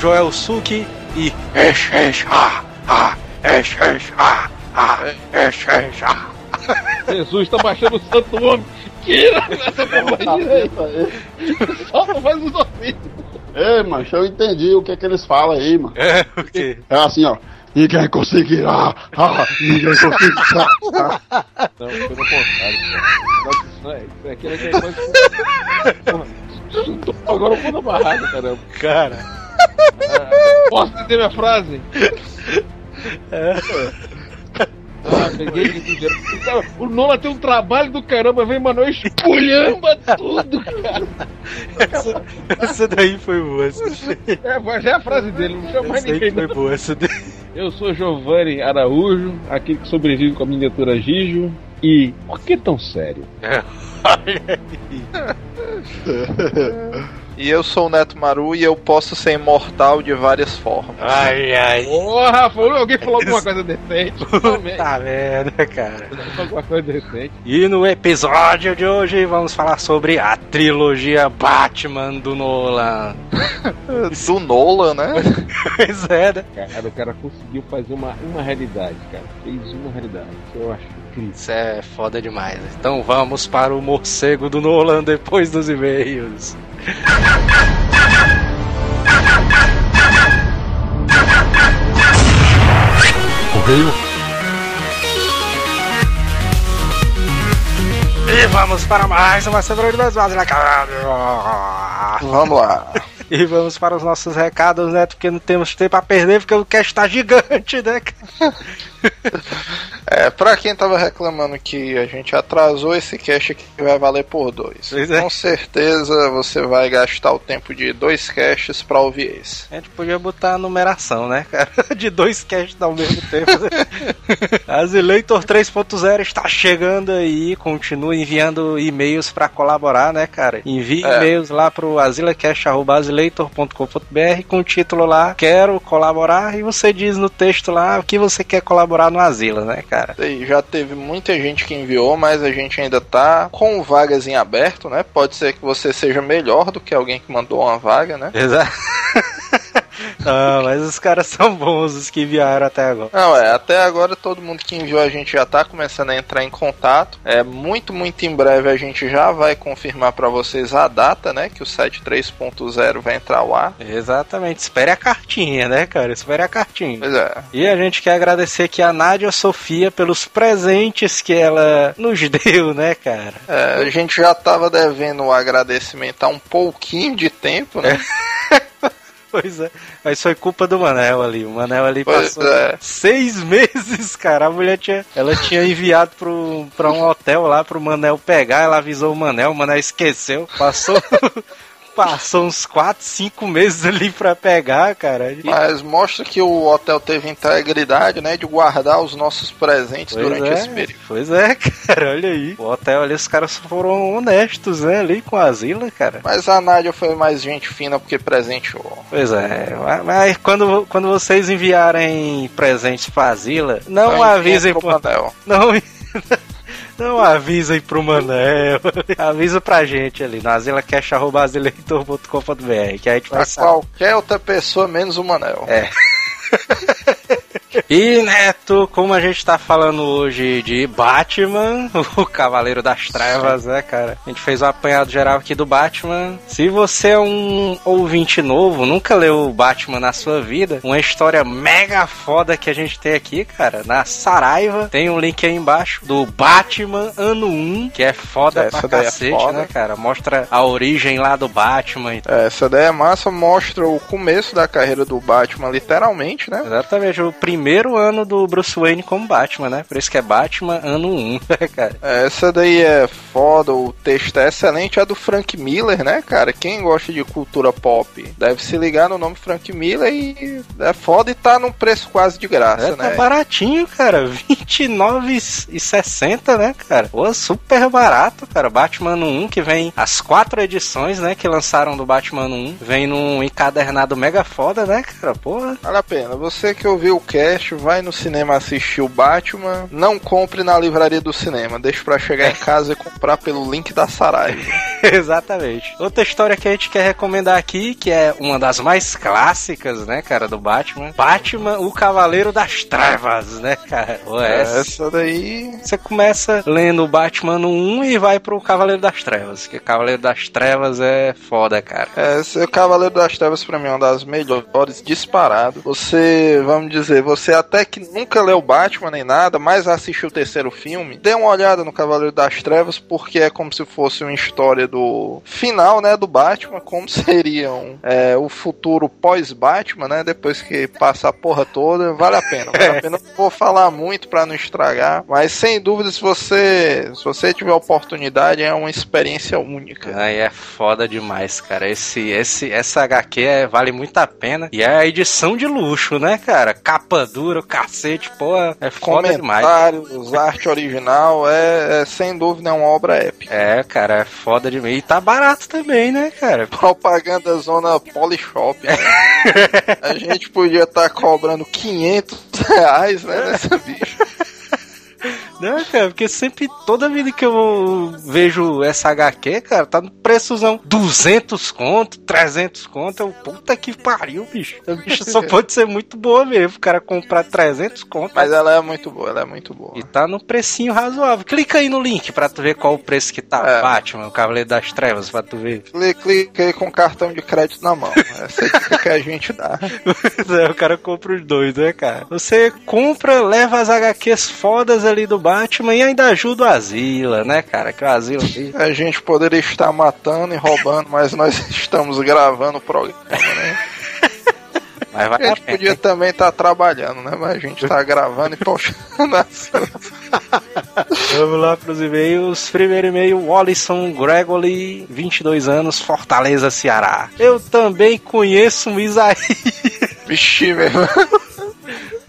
Joel Suki e. Jesus tá baixando o santo homem. Tira essa porcaria aí. Só não faz os ouvidos. Ei, mancho, eu entendi o que é que eles falam aí, mano. É, o quê? É assim, ó. Ninguém conseguirá. Ah, ninguém conseguirá. Não, foi no contrário. cara. Não, isso é aquilo que é coisa. Porra, Agora eu vou na barraca, caramba. Cara. Posso dizer minha frase? Ah, peguei de. Cara, O Nola tem um trabalho do caramba, vem Manoel espulhamba tudo, cara. Essa, essa daí foi boa. Essa, É, mas é a frase dele, não chama mais essa ninguém. foi não. boa. Essa daí. Eu sou Giovanni Araújo, aquele que sobrevive com a miniatura Gijo. E por que tão sério? Olha aí. E eu sou o Neto Maru e eu posso ser imortal de várias formas. Ai, ai. Rafa, alguém falou alguma coisa decente? Tá vendo, cara? falou alguma coisa decente. E no episódio de hoje vamos falar sobre a trilogia Batman do Nolan. Do Nolan, né? Pois é, né? Cara, o cara conseguiu fazer uma, uma realidade, cara. Fez uma realidade. Isso eu acho. Isso é foda demais. Então vamos para o morcego do Nolan depois dos e-mails. Correio. E vamos para mais uma semana de mais Vamos Vamos lá. E vamos para os nossos recados, né? Porque não temos tempo a perder, porque o cast tá gigante, né? É, pra quem tava reclamando que a gente atrasou, esse cash aqui vai valer por dois. É. Com certeza você vai gastar o tempo de dois caches pra ouvir esse. A gente podia botar a numeração, né, cara? De dois casts ao mesmo tempo. Azileitor 3.0 está chegando aí. Continue enviando e-mails para colaborar, né, cara? Envie É. e-mails lá pro azilacast.azileitor.com.br com o título lá, quero colaborar. E você diz no texto lá o que você quer colaborar no Asila, né, cara? Já teve muita gente que enviou, mas a gente ainda tá com vagas em aberto, né? Pode ser que você seja melhor do que alguém que mandou uma vaga, né? Exato. Não, mas os caras são bons, os que enviaram até agora. Não, é, até agora todo mundo que enviou a gente já tá começando a entrar em contato. É, muito, muito em breve a gente já vai confirmar pra vocês a data, né? Que o site 3.0 vai entrar ao ar. Exatamente, espere a cartinha, né, cara? Espere a cartinha. Pois é. E a gente quer agradecer aqui a Nádia Sofia pelos presentes que ela nos deu, né, cara? É, a gente já tava devendo o agradecimento há um pouquinho de tempo, né? Pois é, mas foi culpa do Manel ali. O Manel ali Pois passou é. seis meses, cara. A mulher tinha, ela tinha enviado pro, pra um hotel lá pro Manel pegar. Ela avisou o Manel, o Manel esqueceu. Passou, passou uns quatro, cinco meses ali pra pegar, cara. Mas mostra que o hotel teve integridade, né? De guardar os nossos presentes Pois durante é, esse período. Pois é, cara, olha aí. O hotel ali, os caras foram honestos, né, ali com a Asila, cara. Mas a Nádia foi mais gente fina porque presenteou. Pois é, mas- quando, quando vocês enviarem presentes pra Asila, não Então, avisem pro pro, Manel. não, não avisem pro Manel, avisa pra gente ali, no asilacast.azileitor.com.br, que a gente vai Pra saber. qualquer outra pessoa menos o Manel. É. E Neto, como a gente tá falando hoje de Batman, o Cavaleiro das Trevas, né, cara? A gente fez um apanhado geral aqui do Batman. Se você é um ouvinte novo, nunca leu o Batman na sua vida, uma história mega foda que a gente tem aqui, cara, na Saraiva, tem um link aí embaixo do Batman Ano 1, que é foda Essa pra é cacete, foda. né, cara? Mostra a origem lá do Batman e É, Essa daí é massa, mostra o começo da carreira do Batman, literalmente, né? Exatamente, o primeiro ano do Bruce Wayne como Batman, né? Por isso que é Batman ano 1, né, cara? É, Essa daí é foda, o texto é excelente, é do Frank Miller, né, cara? Quem gosta de cultura pop deve se ligar no nome Frank Miller e é foda e tá num preço quase de graça, É, tá né? baratinho, cara. R$29,60, né, cara? Pô, super barato, cara. Batman ano 1, que vem as quatro edições, né, que lançaram do Batman ano 1. Vem num encadernado mega foda, né, cara? Porra. Vale a pena. Você que ouviu o cast vai no cinema assistir o Batman, não compre na livraria do cinema, deixe pra chegar em casa e comprar pelo link da Saraiva. Exatamente. Outra história que a gente quer recomendar aqui, que é uma das mais clássicas, né, cara, do Batman. Batman, o Cavaleiro das Trevas, né, cara? Pô, essa... Daí. Você começa lendo o Batman no 1 e vai pro Cavaleiro das Trevas, que Cavaleiro das Trevas é foda, cara. É, esse Cavaleiro das Trevas pra mim é uma das melhores disparado. Você, vamos dizer, você até que nunca leu Batman nem nada, mas assistiu o terceiro filme, dê uma olhada no Cavaleiro das Trevas, porque é como se fosse uma história do final, né, do Batman, como seriam é, o futuro pós-Batman, né, depois que passa a porra toda, vale a pena. Vale a pena. Não vou falar muito pra não estragar, mas sem dúvida, se você, se você tiver oportunidade, é uma experiência única. Aí é foda demais, cara. Esse, esse, essa HQ é, vale muito a pena. E é a edição de luxo, né, cara? Capa dura, o cacete, pô, é foda demais. Comentários, arte original, é, é, sem dúvida uma obra épica. É, cara, é foda demais. E tá barato também, né, cara? Propaganda zona Polishop. Né? a gente podia estar cobrando 500 reais, né, nessa bicha. Não, cara, porque sempre, toda vida que eu vejo essa HQ, cara, tá no preçozão 200 conto, 300 conto. Eu, puta que pariu, bicho. A bicha só pode ser muito boa mesmo, o cara comprar 300 conto. Mas ela é muito boa, ela é muito boa. E tá no precinho razoável. Clica aí no link pra tu ver qual o preço que tá. É. Batman, o Cavaleiro das Trevas, pra tu ver. Clica, aí com cartão de crédito na mão. Essa é que a gente dá. É, o cara compra os dois, né, cara? Você compra, leva as HQs fodas ali do Batman e ainda ajuda o Asila, né, cara? Que o Asila. A gente poderia estar matando e roubando, mas nós estamos gravando o programa, né? Mas A vai a gente pena. podia também estar trabalhando, né? Mas a gente tá gravando e postando. Vamos lá pros e-mails. Primeiro e-mail, Wallison Gregory, 22 anos, Fortaleza, Ceará. Eu também conheço um Isaías, Vixe, mesmo.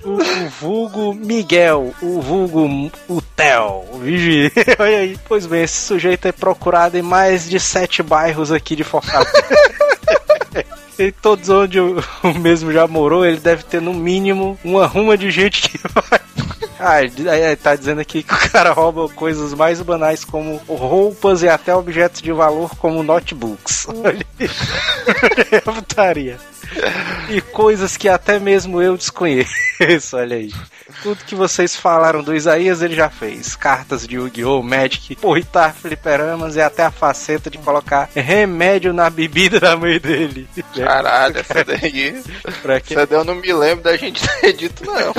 O, o vulgo Miguel, o vulgo o Theo. Vigi, olha aí. Pois bem, esse sujeito é procurado em mais de sete bairros aqui de Fortaleza. E todos onde o o mesmo já morou, ele deve ter no mínimo uma ruma de gente que vai. Ah, tá dizendo aqui que o cara rouba coisas mais banais como roupas e até objetos de valor como notebooks. Olha aí. É putaria. E coisas que até mesmo eu desconheço, olha aí. Tudo que vocês falaram do Isaías ele já fez. Cartas de Yu-Gi-Oh!, Magic, porritar fliperamas e até a faceta de colocar remédio na bebida da mãe dele. Caralho, essa daí. Pra Essa daí eu não me lembro da gente ter dito, não.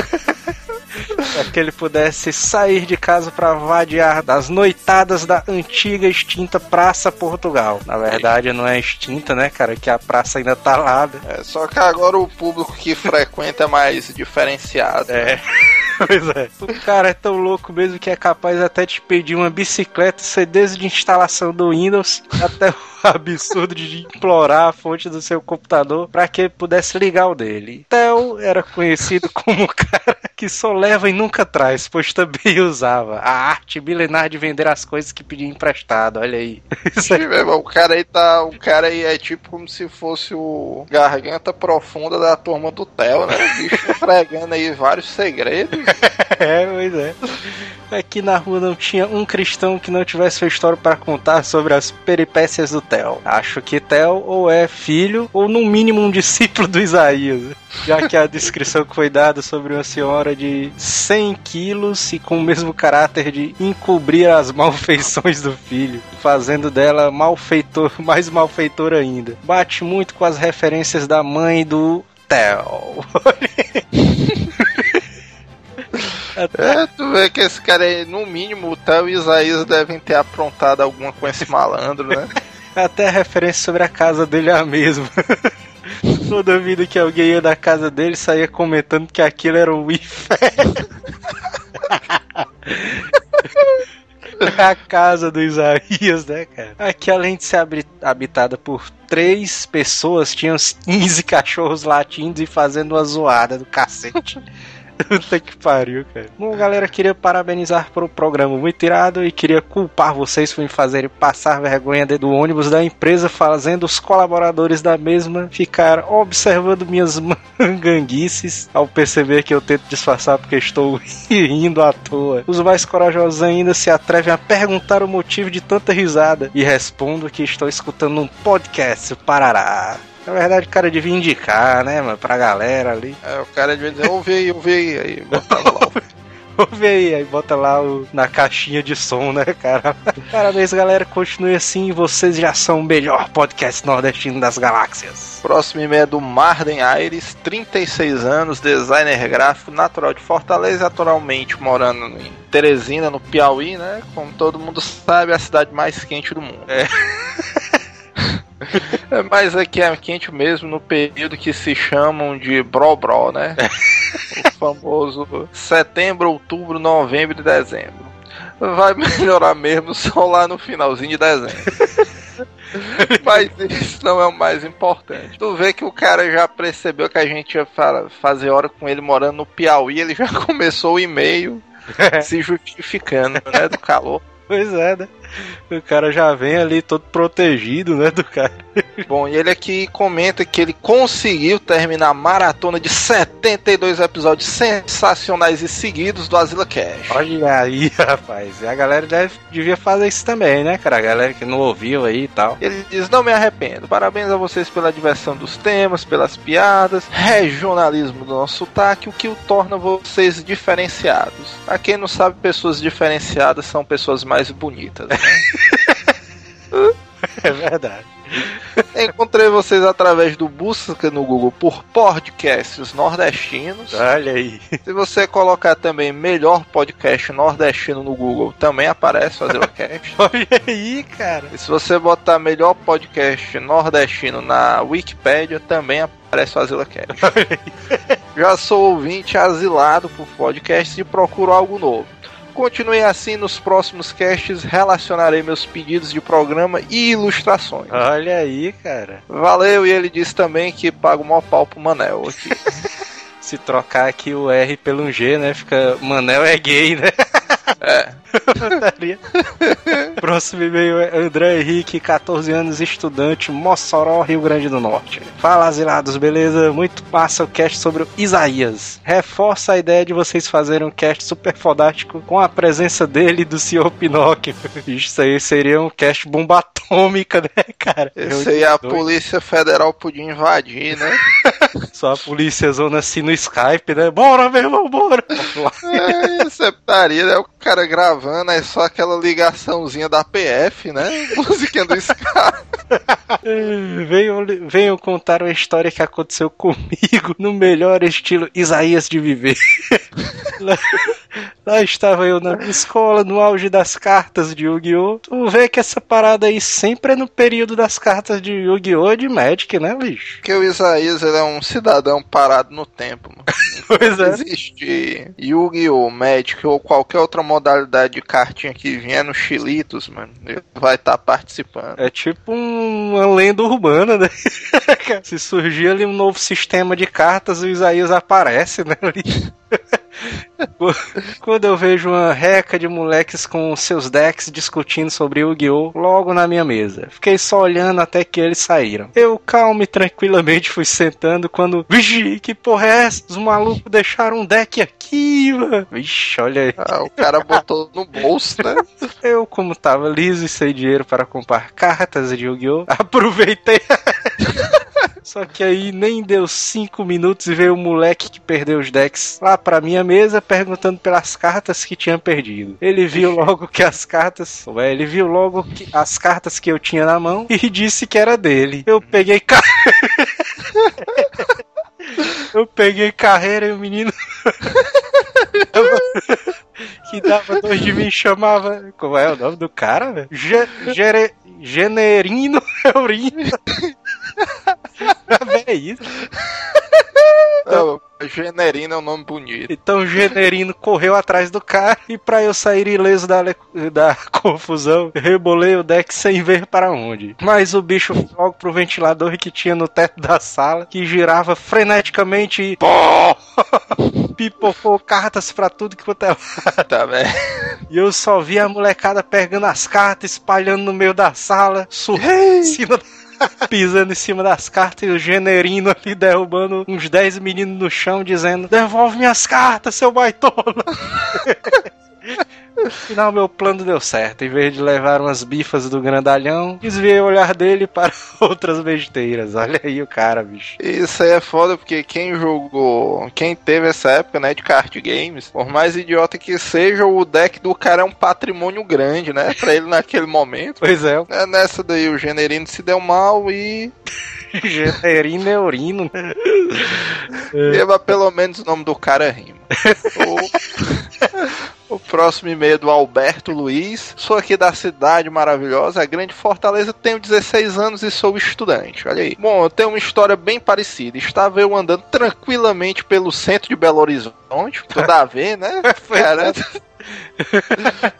Pra que ele pudesse sair de casa pra vadiar das noitadas da antiga extinta Praça Portugal. Na verdade, não é extinta, né, cara? Que a praça ainda tá lá. né? É, só que agora o público que frequenta é mais diferenciado. É. Pois é. O cara é tão louco mesmo que é capaz até de pedir uma bicicleta, ser desde a instalação do Windows até o absurdo de implorar a fonte do seu computador para que ele pudesse ligar o dele. Theo era conhecido como o cara que só leva e nunca traz, pois também usava a arte milenar de vender as coisas que pedia emprestado. Olha aí. Isso meu O cara aí tá. O cara aí é tipo como se fosse o garganta profunda da turma do Theo, né? O bicho entregando aí vários segredos. É, pois é. Aqui na rua não tinha um cristão que não tivesse sua história para contar sobre as peripécias do Theo. Acho que Theo ou é filho ou no mínimo um discípulo do Isaías, já que a descrição que foi dada sobre uma senhora de 100 quilos e com o mesmo caráter de encobrir as malfeições do filho, fazendo dela malfeitor, mais malfeitor ainda. Bate muito com as referências da mãe do Theo. É, tu vê que esse cara aí, no mínimo, o Theo e Isaías devem ter aprontado alguma com esse malandro, né? Até a referência sobre a casa dele é a mesma. Toda vida que alguém ia da casa dele saía comentando que aquilo era um inferno. A casa do Isaías, né, cara? Aqui, além de ser habitada por três pessoas, tinha uns 15 cachorros latindo e fazendo uma zoada do cacete. Puta que pariu, cara. Bom, galera, queria parabenizar um programa muito irado e queria culpar vocês por me fazerem passar vergonha dentro do ônibus da empresa, fazendo os colaboradores da mesma ficar observando minhas manganguices ao perceber que eu tento disfarçar porque estou rindo à toa. Os mais corajosos ainda se atrevem a perguntar o motivo de tanta risada e respondo que estou escutando um podcast Parará. Na verdade, o cara devia indicar, né, mano, pra galera ali. É, o cara devia dizer, ouve aí, ouve aí, aí botava lá. Ouve aí, aí bota lá o, na caixinha de som, né, cara? Parabéns, galera. Continue assim. Vocês já são o melhor podcast nordestino das galáxias. Próximo e-mail é do Marden Aires, 36 anos, designer gráfico, natural de Fortaleza, atualmente morando em Teresina, no Piauí, né? Como todo mundo sabe, é a cidade mais quente do mundo. É. É, Mas aqui é quente mesmo no período que se chamam de Bro Bro, né? o famoso setembro, outubro, novembro e dezembro. Vai melhorar mesmo só lá no finalzinho de dezembro. Mas isso não é o mais importante. Tu vê que o cara já percebeu que a gente ia fa- fazer hora com ele morando no Piauí, ele já começou o e-mail se justificando, né, do calor. Pois é, né? O cara já vem ali todo protegido, né, do cara. Bom, e ele aqui comenta que ele conseguiu terminar a maratona de 72 episódios sensacionais e seguidos do Asila Cash. Olha aí, rapaz. E a galera deve, devia fazer isso também, né, cara? A galera que não ouviu aí e tal. Ele diz: Não me arrependo. Parabéns a vocês pela diversão dos temas, pelas piadas, regionalismo do nosso sotaque, o que o torna vocês diferenciados. A quem não sabe, pessoas diferenciadas são pessoas mais bonitas. Né? É verdade. Encontrei vocês através do busca no Google por podcasts nordestinos. Olha aí. Se você colocar também melhor podcast nordestino no Google, também aparece o Azilocast. Olha aí, cara. e se você botar melhor podcast nordestino na Wikipédia, também aparece o Azilocast. Já sou ouvinte asilado por podcasts e procuro algo novo. Continue assim nos próximos casts, relacionarei meus pedidos de programa e ilustrações. Olha aí, cara. Valeu, e ele disse também que paga o maior pau pro Manel aqui. Se trocar aqui o R pelo um G, né? Fica. Manel é gay, né? É. Próximo e-mail é André Henrique, 14 anos, estudante, Mossoró, Rio Grande do Norte. Fala, asilados, beleza? Muito massa o cast sobre o Isaías. Reforça a ideia de vocês fazerem um cast super fodástico com a presença dele e do Sr. Pinóquio. Isso aí seria um cast bomba atômica, né, cara? Esse aí a Polícia Federal podia invadir, né? Só a polícia zona assim no Skype, né? Bora, meu irmão, bora! É, isso é putaria, né? O cara gravando, é só aquela ligaçãozinha da PF, né? Musiquinha do Sky. Venham, venham contar uma história que aconteceu comigo no melhor estilo Isaías de viver. lá, lá estava eu na escola, no auge das cartas de Yu-Gi-Oh! Tu vê que essa parada aí sempre é no período das cartas de Yu-Gi-Oh! de Magic, né, bicho? Porque o Isaías é um cidadão parado no tempo, mano. Pois Se existe Yu-Gi-Oh! Magic ou qualquer outra modalidade de cartinha que vier no Chilitos, mano, ele vai estar participando. É tipo um- uma lenda urbana, né? Se surgir ali um novo sistema de cartas, o Isaías aparece, né? ali. Quando eu vejo uma reca de moleques com seus decks discutindo sobre Yu-Gi-Oh! logo na minha mesa. Fiquei só olhando até que eles saíram. Eu calmo e tranquilamente fui sentando quando. Vixe, que porra é essa? Os malucos deixaram um deck aqui, mano. Vixe, olha aí. Ah, o cara botou no bolso, né? Eu, como tava liso e sem dinheiro para comprar cartas de Yu-Gi-Oh! Aproveitei. Só que aí nem deu cinco minutos e veio o moleque que perdeu os decks lá pra minha mesa perguntando pelas cartas que tinha perdido. Ele viu logo que as cartas. Ué, ele viu logo que as cartas que eu tinha na mão e disse que era dele. Eu peguei ca... Eu peguei carreira e o menino. que dava dois de mim chamava. Como é o nome do cara, velho? Ge- Gere- Generino Eurino. É isso. Não, Generino é um nome bonito. Então o Generino correu atrás do cara e pra eu sair ileso da, da confusão, rebolei o deck sem ver para onde. Mas o bicho foi logo pro ventilador que tinha no teto da sala, que girava freneticamente e... Pipocou cartas pra tudo que quanto é lado. Tá, velho. E eu só vi a molecada pegando as cartas, espalhando no meio da sala, surrando em cima da- pisando em cima das cartas e o generino ali derrubando uns 10 meninos no chão, dizendo: Devolve minhas cartas, seu baitola! No final, meu plano deu certo. Em vez de levar umas bifas do grandalhão, desviei o olhar dele para outras besteiras. Olha aí o cara, bicho. Isso aí é foda porque quem jogou, quem teve essa época, né, de card games, por mais idiota que seja, o deck do cara é um patrimônio grande, né, pra ele naquele momento. Pois é, É, Nessa daí o generino se deu mal e generino é urino. Leva pelo menos o nome do cara rima. o... o próximo e-mail é do Alberto Luiz. Sou aqui da cidade maravilhosa, a grande Fortaleza. Tenho 16 anos e sou estudante. Olha aí. Bom, eu tenho uma história bem parecida. Estava eu andando tranquilamente pelo centro de Belo Horizonte. Tudo a ver, né? Cara,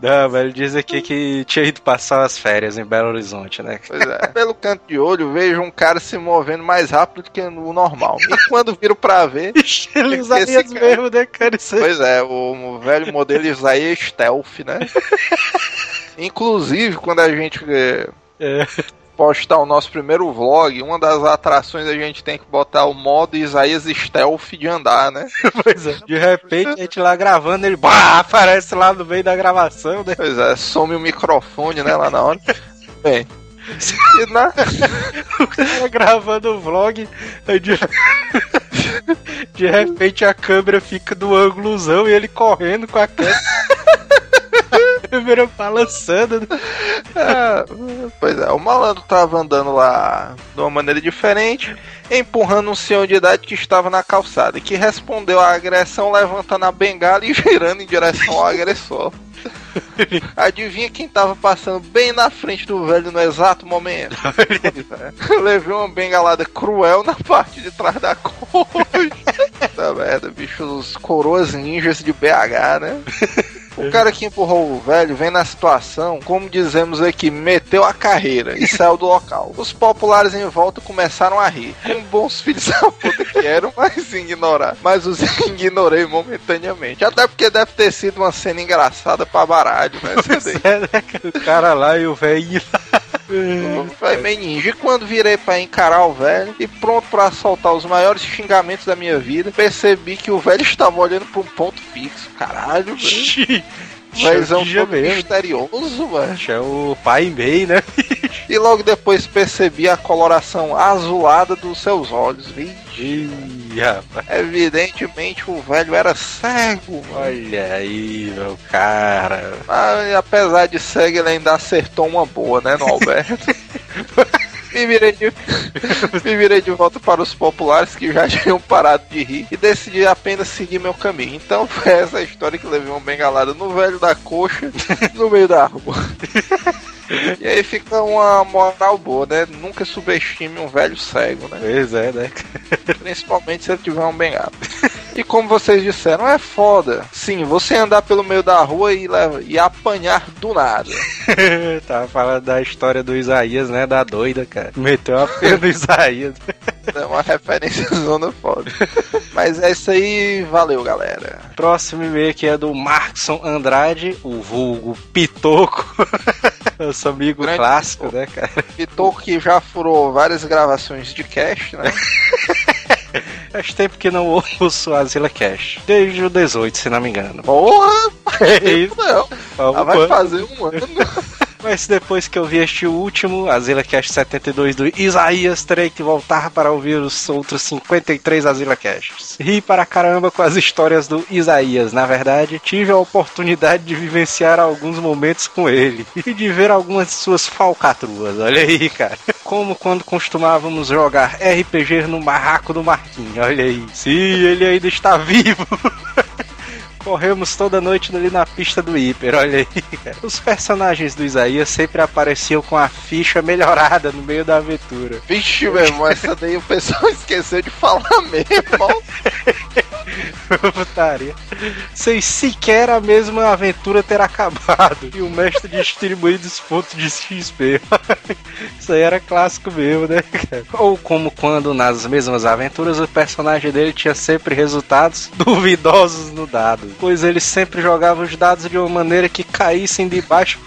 Não, velho, diz aqui que tinha ido passar as férias em Belo Horizonte, né? Pois é. Pelo canto de olho, vejo um cara se movendo mais rápido do que o normal. E quando viro pra ver, Ele usaria cara- mesmo, né, cara? Isso aí. Pois é, o velho modelo Isaías Stealth, né? Inclusive, quando a gente eh, É. postar o nosso primeiro vlog, uma das atrações a gente tem que botar o modo Isaías Stealth de andar, né? Pois é. De repente, a gente lá gravando, ele bah, aparece lá no meio da gravação, né? Pois é, some o microfone, né, lá na hora. Bem, e na- O cara gravando o vlog, de... de repente a câmera fica do ângulozão e ele correndo com a câmera. Câmera balançando. né? Ah, pois é, o malandro tava andando lá de uma maneira diferente, empurrando um senhor de idade que estava na calçada, que respondeu à agressão levantando a bengala e girando em direção ao agressor. Adivinha quem tava passando bem na frente do velho no exato momento? É. Levei uma bengalada cruel na parte de trás da coxa. Tá merda, bicho, os coroas ninjas de BH, né? O cara que empurrou o velho vem na situação, como dizemos aqui, meteu a carreira e saiu do local. Os populares em volta começaram a rir, como bons filhos da puta que eram, mas ignorar. Mas os ignorei momentaneamente. Até porque deve ter sido uma cena engraçada pra baralho, né? Daí. É, né? O cara lá e o velhinho lá. Foi meio ninja. E quando virei pra encarar o velho e pronto pra soltar os maiores xingamentos da minha vida, percebi que o velho estava olhando pra um ponto fixo. Caralho, velho. Mas é um mesmo. misterioso, velho. É o pai e meio, né? E logo depois percebi a coloração azulada dos seus olhos. Rapaz. evidentemente o velho era cego. Olha aí, meu cara. Mas apesar de cego, ele ainda acertou uma boa, né, no Alberto? Me virei, de... Me virei de volta para os populares que já tinham parado de rir e decidi apenas seguir meu caminho. Então foi essa a história que levei uma bengalada no velho da coxa no meio da rua. E aí fica uma moral boa, né? Nunca subestime um velho cego, né? Pois é, né? Principalmente se ele tiver um bengala. E como vocês disseram, é foda. Sim, você andar pelo meio da rua e, leva- e apanhar do nada. Tava falando da história do Isaías, né? Da doida, cara. Meteu a pena do Isaías. É uma referência zona foda. Mas é isso aí, valeu galera. Próximo e-mail aqui é do Markson Andrade, o vulgo Pitoco. Nosso amigo Grande clássico, Pitoco. né, cara? Vitor que já furou várias gravações de cast, né? Faz tempo que não ouço a Zilla Cash. Desde o 18, se não me engano. Porra! É isso. Não, Vamos ela vai fazer um ano. Mas depois que eu vi este último, a Zilla Cash 72 do Isaías, terei que voltar para ouvir os outros 53 Azila Casts. Ri para caramba com as histórias do Isaías. Na verdade, tive a oportunidade de vivenciar alguns momentos com ele e de ver algumas de suas falcatruas. Olha aí, cara. Como quando costumávamos jogar RPG no barraco do Marquinhos. Olha aí. Sim, ele ainda está vivo. Corremos toda noite ali na pista do hiper, olha aí. cara. Os personagens do Isaías sempre apareciam com a ficha melhorada no meio da aventura. Vixe, meu irmão, essa daí o pessoal esqueceu de falar mesmo. Putaria. Sem sequer a mesma aventura ter acabado. E o mestre distribuindo os pontos de XP. Isso aí era clássico mesmo, né? Ou como quando nas mesmas aventuras o personagem dele tinha sempre resultados duvidosos no dado. Pois ele sempre jogava os dados de uma maneira que caíssem debaixo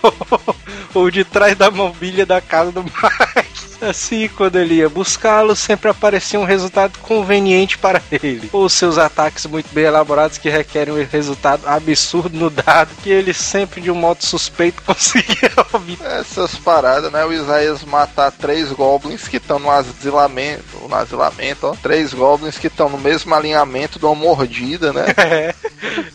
ou de trás da mobília da casa do Mike. Assim, quando ele ia buscá-lo, sempre aparecia um resultado conveniente para ele. Ou seus ataques muito bem elaborados que requerem um resultado absurdo no dado, que ele sempre, de um modo suspeito, conseguia obter. Essas paradas, né? O Isaías matar três goblins que estão no asilamento. No asilamento, ó. Três goblins que estão no mesmo alinhamento de uma mordida, né? É,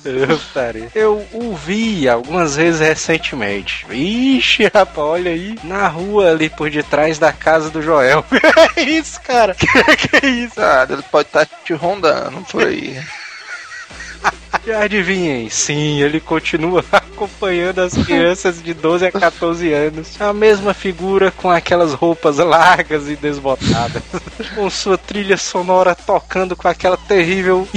eu, estaria. eu o vi algumas vezes recentemente. Ixi, rapaz, olha aí. Na rua ali por detrás da casa do Joel. é isso, cara. Que, que é isso? Ah, ele pode estar te rondando por aí. E adivinhem, sim, ele continua acompanhando as crianças de 12 a 14 anos. A mesma figura com aquelas roupas largas e desbotadas. com sua trilha sonora tocando com aquela terrível.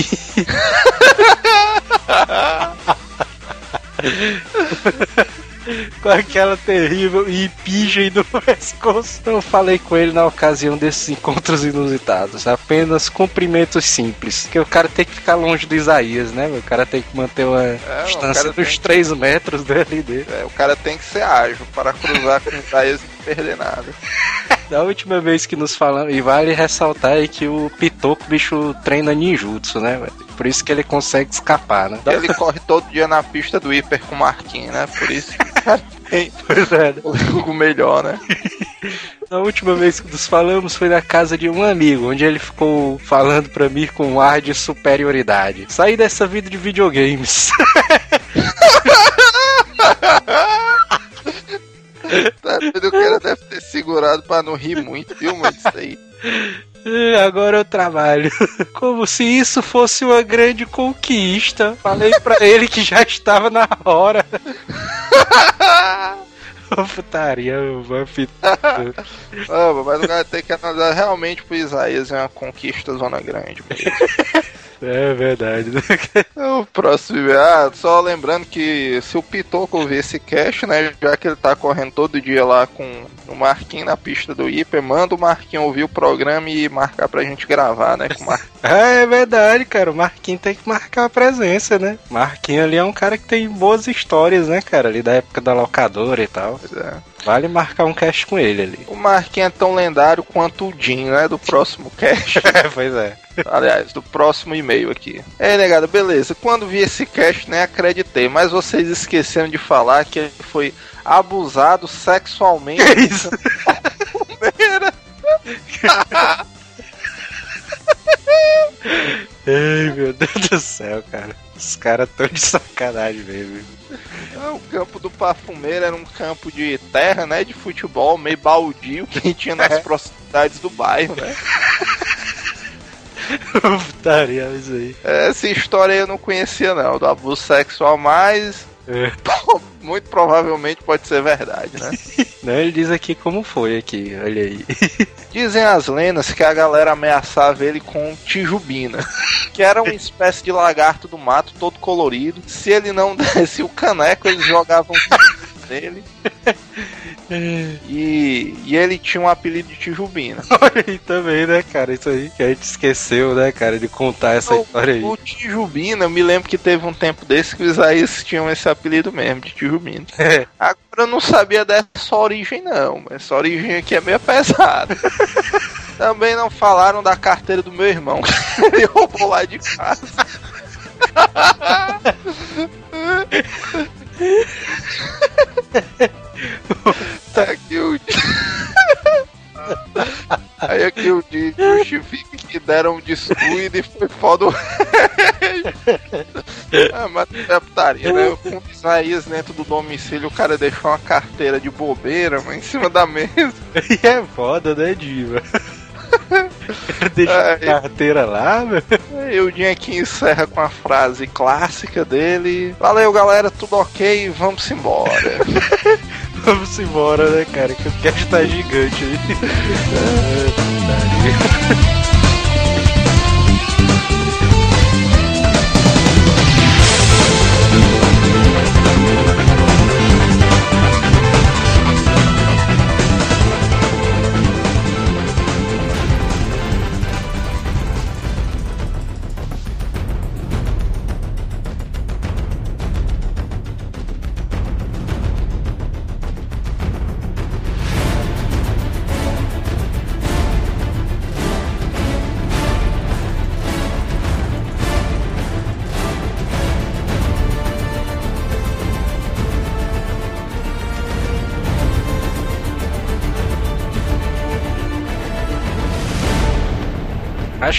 com aquela terrível e pigem no pescoço. Eu falei com ele na ocasião desses encontros inusitados. Apenas cumprimentos simples. Que o cara tem que ficar longe do Isaías, né? O cara tem que manter uma é, distância dos 3 metros dele dele. É, o cara tem que ser ágil para cruzar com o Isaías perder nada. Da última vez que nos falamos, e vale ressaltar aí que o Pitoco, bicho, treina ninjutsu, né, velho? Por isso que ele consegue escapar, né? Ele corre todo dia na pista do hiper com o Marquinhos, né? Por isso que pois é. o melhor, né? Na última vez que nos falamos foi na casa de um amigo, onde ele ficou falando pra mim com um ar de superioridade. Saí dessa vida de videogames. Tá? O cara deve ter segurado pra não rir muito, viu, mano? Isso aí. Agora eu trabalho. Como se isso fosse uma grande conquista. Falei para ele que já estava na hora. Putaria, vampiro. oh, mas o cara tem que analisar realmente pro Isaías é uma conquista zona grande. É verdade. o próximo. Ah, só lembrando que se o Pitoco ouvir esse cast, né? Já que ele tá correndo todo dia lá com o Marquinhos na pista do Hiper, manda o Marquinhos ouvir o programa e marcar pra gente gravar, né? Com o Mar... é, é verdade, cara. O Marquinhos tem que marcar a presença, né? Marquinhos ali é um cara que tem boas histórias, né, cara? Ali da época da locadora e tal. Pois é. Vale marcar um cast com ele ali. O Marquinhos é tão lendário quanto o Jim, né? Do próximo cast. pois é. Aliás, do próximo e-mail aqui. É, negado, beleza. Quando vi esse cast, nem acreditei. Mas vocês esqueceram de falar que ele foi abusado sexualmente. Que isso? Ai, meu Deus do céu, cara. Os caras tão de sacanagem mesmo. O campo do Pafumeiro era um campo de terra, né? De futebol, meio baldio, que tinha nas é. proximidades do bairro, né? Putaria, isso aí. Essa história eu não conhecia, não, do abuso sexual, mas. É. Muito provavelmente pode ser verdade, né? não, ele diz aqui como foi aqui, olha aí. Dizem as lendas que a galera ameaçava ele com tijubina, que era uma espécie de lagarto do mato todo colorido. Se ele não desse o caneco, eles jogavam nele. E, e ele tinha um apelido de Tijubina. Olha aí também, né, cara? Isso aí que a gente esqueceu, né, cara, de contar essa o, história aí. O Tijubina, eu me lembro que teve um tempo desse que os Isaías tinham esse apelido mesmo, de Tijubina. É. Agora eu não sabia dessa origem, não. Essa origem aqui é meio pesada. Também não falaram da carteira do meu irmão, que ele roubou lá de casa. Tá aqui o. Aí aqui o de justifica que deram um descuido e foi foda o ah, mas é putaria, né? Com Isaías dentro do domicílio, o cara deixou uma carteira de bobeira mas em cima da mesa. E é foda, né, Diva? Deixa a carteira lá, meu. E o dia aqui encerra com a frase clássica dele. Valeu, galera, tudo ok, vamos embora. vamos embora, né, cara? Que o cast tá gigante aí.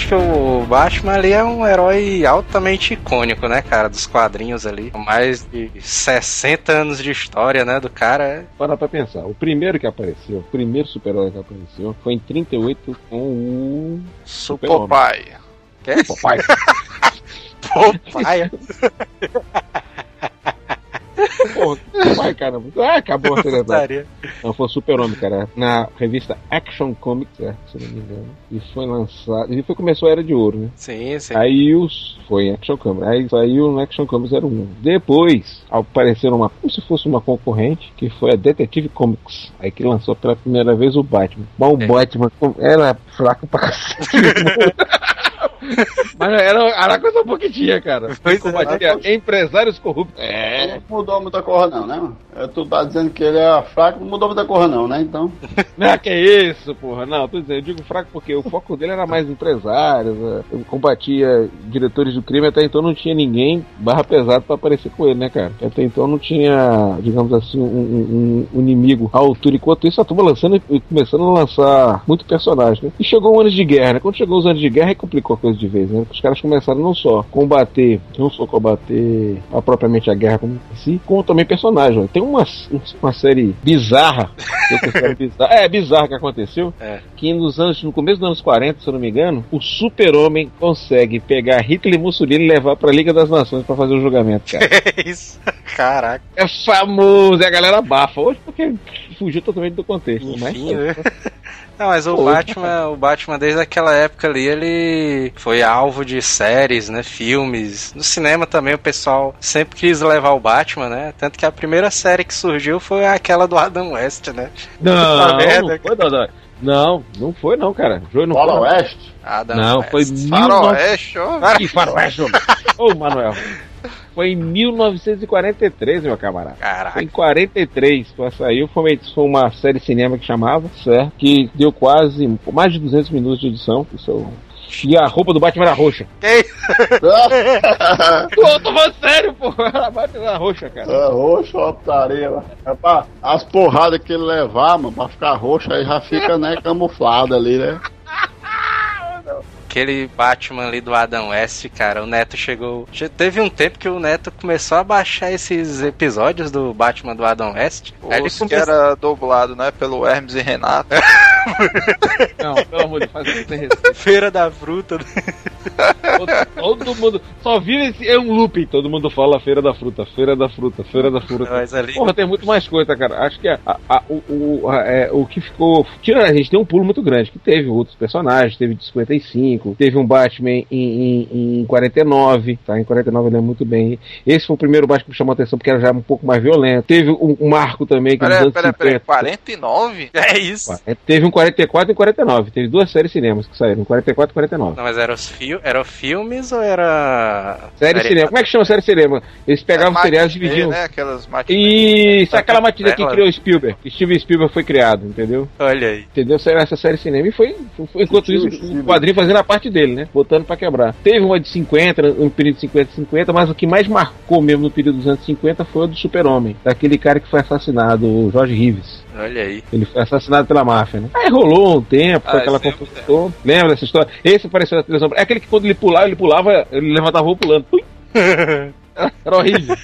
Acho que o Batman ali é um herói altamente icônico, né, cara? Dos quadrinhos ali. Mais de 60 anos de história, né, do cara. Para pra pensar. O primeiro que apareceu, o primeiro super-herói que apareceu, foi em 38 com o. Super. Pai. Que? Papai. Popeye. Porra, papai, caramba. Ah, acabou a seriedade. Não, foi Super-Homem, cara. Na revista Action Comics, é, se não me engano. E foi lançado. E foi começou a Era de Ouro, né? Sim, sim. Aí os. Foi em Action Comics. Aí saiu no Action Comics 01. Depois apareceu uma. Como se fosse uma concorrente, que foi a Detective Comics. Aí que lançou pela primeira vez o Batman. Mas o É. Batman era fraco pra cacete. Mas era, era coisa pouquinha, cara. Pois é. Combatia empresários corruptos. É. Não mudou muita coisa não, né? mano? É, Tu tá dizendo que ele é fraco, não mudou muita coisa não, né? Então. Ah, que isso, porra. Não, tô dizendo, eu digo fraco porque o foco dele era mais empresários, né? Ele combatia diretores do crime, até então não tinha ninguém barra pesado pra aparecer com ele, né, cara? Até então não tinha, digamos assim, um, um- um inimigo à altura. Enquanto isso, a turma lançando e começando a lançar muito personagem, né? E chegou o anos de guerra, né? Quando chegou os anos de guerra, aí complicou a coisa de vez, né? Os caras começaram não só combater, não só combater a, propriamente a guerra como em si, como também personagem. ó. Tem uma, uma série bizarra bizarro. É bizarro que aconteceu. É. Que nos anos, no começo dos anos 40, se eu não me engano, o super-homem consegue pegar Hitler e Mussolini e levar pra Liga das Nações pra fazer o julgamento, cara. É isso. Caraca. É famoso, e a galera abafa. Hoje porque fugiu totalmente do contexto. mas, Enfim, né? Não, mas o Pô, Batman, o Batman desde aquela época ali, ele foi alvo de séries, né, filmes. No cinema também o pessoal sempre quis levar o Batman, né? Tanto que a primeira série que surgiu foi aquela do Adam West, né? Não, merda, não foi, Dodói. Não, não foi não, cara. Joio não Fala foi. Oeste. Adam Não, West. foi mil Faroeste, ó. Que faroeste, homem. Ô, Manuel. Foi em 1943, meu camarada. Foi Caraca. em 43, quando saiu, foi uma, foi uma série de cinema que chamava, certo? Que deu quase mais de 200 minutos de edição. Isso, é e a roupa do Batman era roxa. Que Pô, tô falando sério, pô. A Batman era roxa, cara. É roxo, ó, putaria lá. Rapaz, as porradas que ele levar, mano, pra ficar roxo, aí já fica, né, camuflado ali, né? Aquele Batman ali do Adam West, cara, o Neto chegou. che- Teve um tempo que o Neto começou a baixar esses episódios do Batman do Adam West. Ele que era dublado, né? Pelo Hermes e Renato. Não, pelo amor de Deus, faz sem respeito. Feira da Fruta. Todo, todo mundo só vive esse. É um looping. Todo mundo fala feira da fruta, feira da fruta, feira da fruta. Mas ali. Porra, tem muito mais coisa, cara. Acho que a, a- a- o, a- é, o que ficou. Tira, a gente tem um pulo muito grande, que teve outros personagens, teve de 55, teve um Batman em, em, em 49, tá? Em 49 eu lembro muito bem. Esse foi o primeiro Batman que chamou atenção, porque era já um pouco mais violento. Teve um, um marco também que nos Peraí, anos peraí, peraí. 50. 49? É isso. É, Teve um 44 e 49. Teve duas séries cinemas que saíram, 44 e 49. Não, mas eram os fi eram filmes ou era. Série de cinema. Como é que chama série cinema? Eles pegavam É seriados e dividiam. Né? Aquelas. Isso, aquela matilha que criou Spielberg. Steven Spielberg foi criado, entendeu? Olha aí. Entendeu? Saiu essa série cinema e foi, foi- enquanto isso, o quadrinho fazendo a parte dele, né? Botando pra quebrar. Teve uma de 50, um período de 50 e 50, mas o que mais marcou mesmo no período dos anos 50 foi o do Super-Homem. Daquele cara que foi assassinado, o Jorge Rives. Olha aí. Ele foi assassinado pela máfia, né? Aí rolou um tempo, Ah, aquela confusão. toda. Lembra dessa história? Esse apareceu na televisão. É aquele que quando ele pulava, ele pulava, ele levantava o pulando. Ui! Era horrível.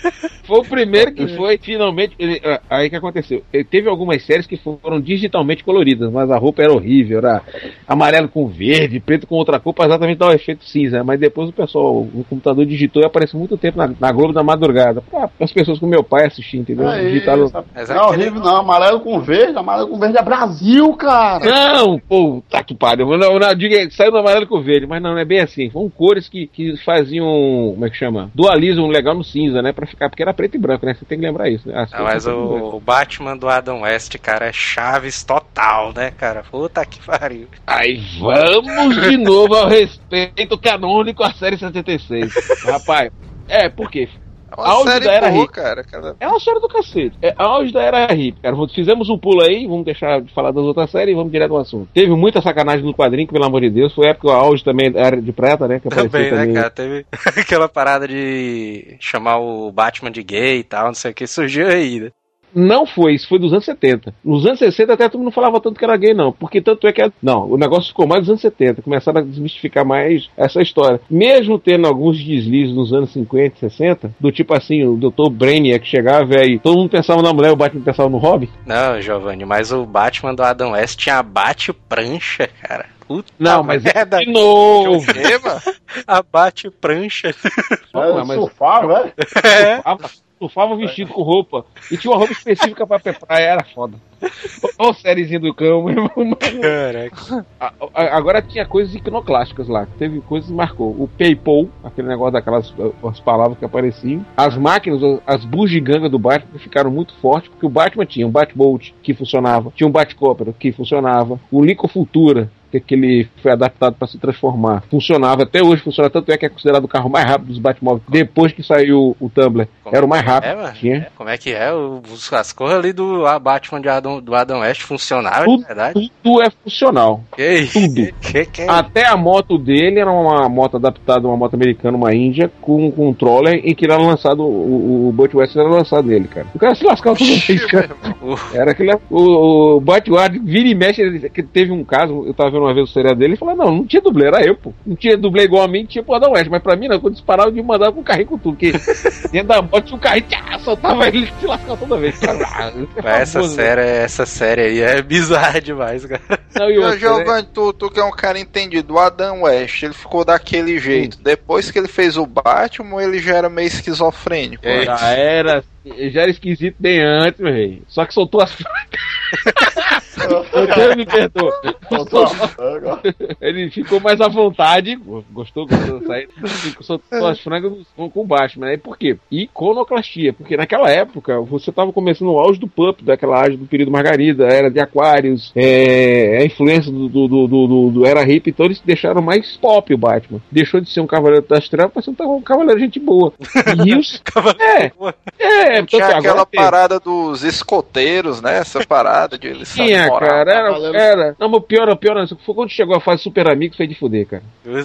Foi o primeiro que foi, finalmente. ele- ah, aí que aconteceu? Ele teve algumas séries que foram digitalmente coloridas, mas a roupa era horrível, era amarelo com verde, preto com outra cor, pra exatamente dar o efeito cinza. Mas depois o pessoal, o computador digitou e apareceu muito tempo na, na Globo da madrugada. Pra as pessoas com meu pai assistir, entendeu? Aí, Digitaram. não é horrível não, amarelo com verde, amarelo com verde é Brasil, cara. Não, puta que pariu. Não, não, diga, aí, saiu do amarelo com o verde, mas não, não é bem assim. Foram cores que, que faziam, como é que chama? Dualismo legal no cinza, né? Pra ficar, porque era preto e branco, né? Você tem que lembrar isso, né? As Não, cores mas o, o Batman do Adam West, cara, é Chaves total, né, cara? Puta que pariu. Aí vamos de novo ao respeito canônico à série 76. Rapaz, é, por quê? É uma Auge série da era boa, hip. cara. É uma história do cacete. É auge da era hip, cara. Fizemos um pulo aí, vamos deixar de falar das outras séries e vamos direto ao assunto. Teve muita sacanagem no quadrinho, que, pelo amor de Deus. Foi época o auge também da era de prata, né? Que apareceu Também, né, também. cara? Teve aquela parada de chamar o Batman de gay e tal, não sei o que, surgiu aí, né? Não foi, isso foi dos anos 70. Nos anos 60 até todo mundo não falava tanto que era gay, não. Porque tanto é que. Não, o negócio ficou mais dos anos 70. Começaram a desmistificar mais essa história. Mesmo tendo alguns deslizes nos anos 50 e 60, do tipo assim, o Dr. Brainiac chegava e aí todo mundo pensava na mulher, o Batman pensava no Robin. Não, Giovanni, mas o Batman do Adam West tinha bate-prancha, cara. Puta Não, mas é de novo. O quê, mano? A bate-prancha. É, mas- surfar, velho. É. Surfava, surfava vestido com roupa. E tinha uma roupa específica pra praia, era foda. Olha a sériezinha do cão, meu irmão. Caraca. Agora tinha coisas iconoclásticas lá. Teve coisas que marcou. O PayPal, aquele negócio daquelas uh, as palavras que apareciam. As máquinas, as bugigangas do Batman ficaram muito fortes, porque o Batman tinha um Batbolt que funcionava, tinha um Batcopter que funcionava, o Lico Futura. Que que ele foi adaptado para se transformar. Funcionava, até hoje funciona, tanto é que é considerado o carro mais rápido dos Batmóveis. Depois que saiu o Tumblr, era o mais rápido É, que mano. tinha. Como é que é? Os- as cores ali do Batman de Adam, do Adam West funcionavam, Tudo. de verdade? Tudo é funcional. Que isso? Tudo. Que que é Até a moto dele era uma moto adaptada, uma moto americana, uma Índia, com, um troller em que era lançado, o, o West era lançado nele, cara. O cara se lascava todo vez, cara. Era aquele. O, o West vira e mexe, ele, que teve um caso, eu tava vendo uma vez o seriado dele, ele falou: não, não tinha dublê, era eu, pô. Não tinha dublê igual a mim, tinha pro Adam West, mas pra mim não, quando disparava, eu mandava com o carrinho com tudo, porque dentro da moto tinha um carrinho, tchá, soltava ele se lascava toda vez. Cara. Mas essa série, essa série aí é bizarra demais, cara. Não, e Ô, outra, né? Tu, tu que é um cara entendido, o Adam West, ele ficou daquele jeito. Depois que ele fez o Batman, ele já era meio esquizofrênico. É. né? Já era, já era esquisito bem antes, meu rei. Só que soltou as. Deus me perdoa. Ele ficou mais à vontade. Gostou, gostou da saída? Soltou as frangas com, com baixo. Mas aí por quê? Iconoclastia. Porque naquela época você estava começando o auge do Pup, daquela age do período Margarida, era de Aquários, é, a influência do, do, do, do- do Era Hip. Então eles deixaram mais pop o Batman. Deixou de ser um Cavaleiro das Trevas para ser um cavaleiro gente boa. E os. É, é, Tinha tanto é, aquela tem- parada dos escoteiros, né? Essa parada de eles tinha, morar. cara, era, Cavaleiro- era. Não, mas pior, pior, não. Foi quando chegou a fase Super Amigos, foi de fuder, cara.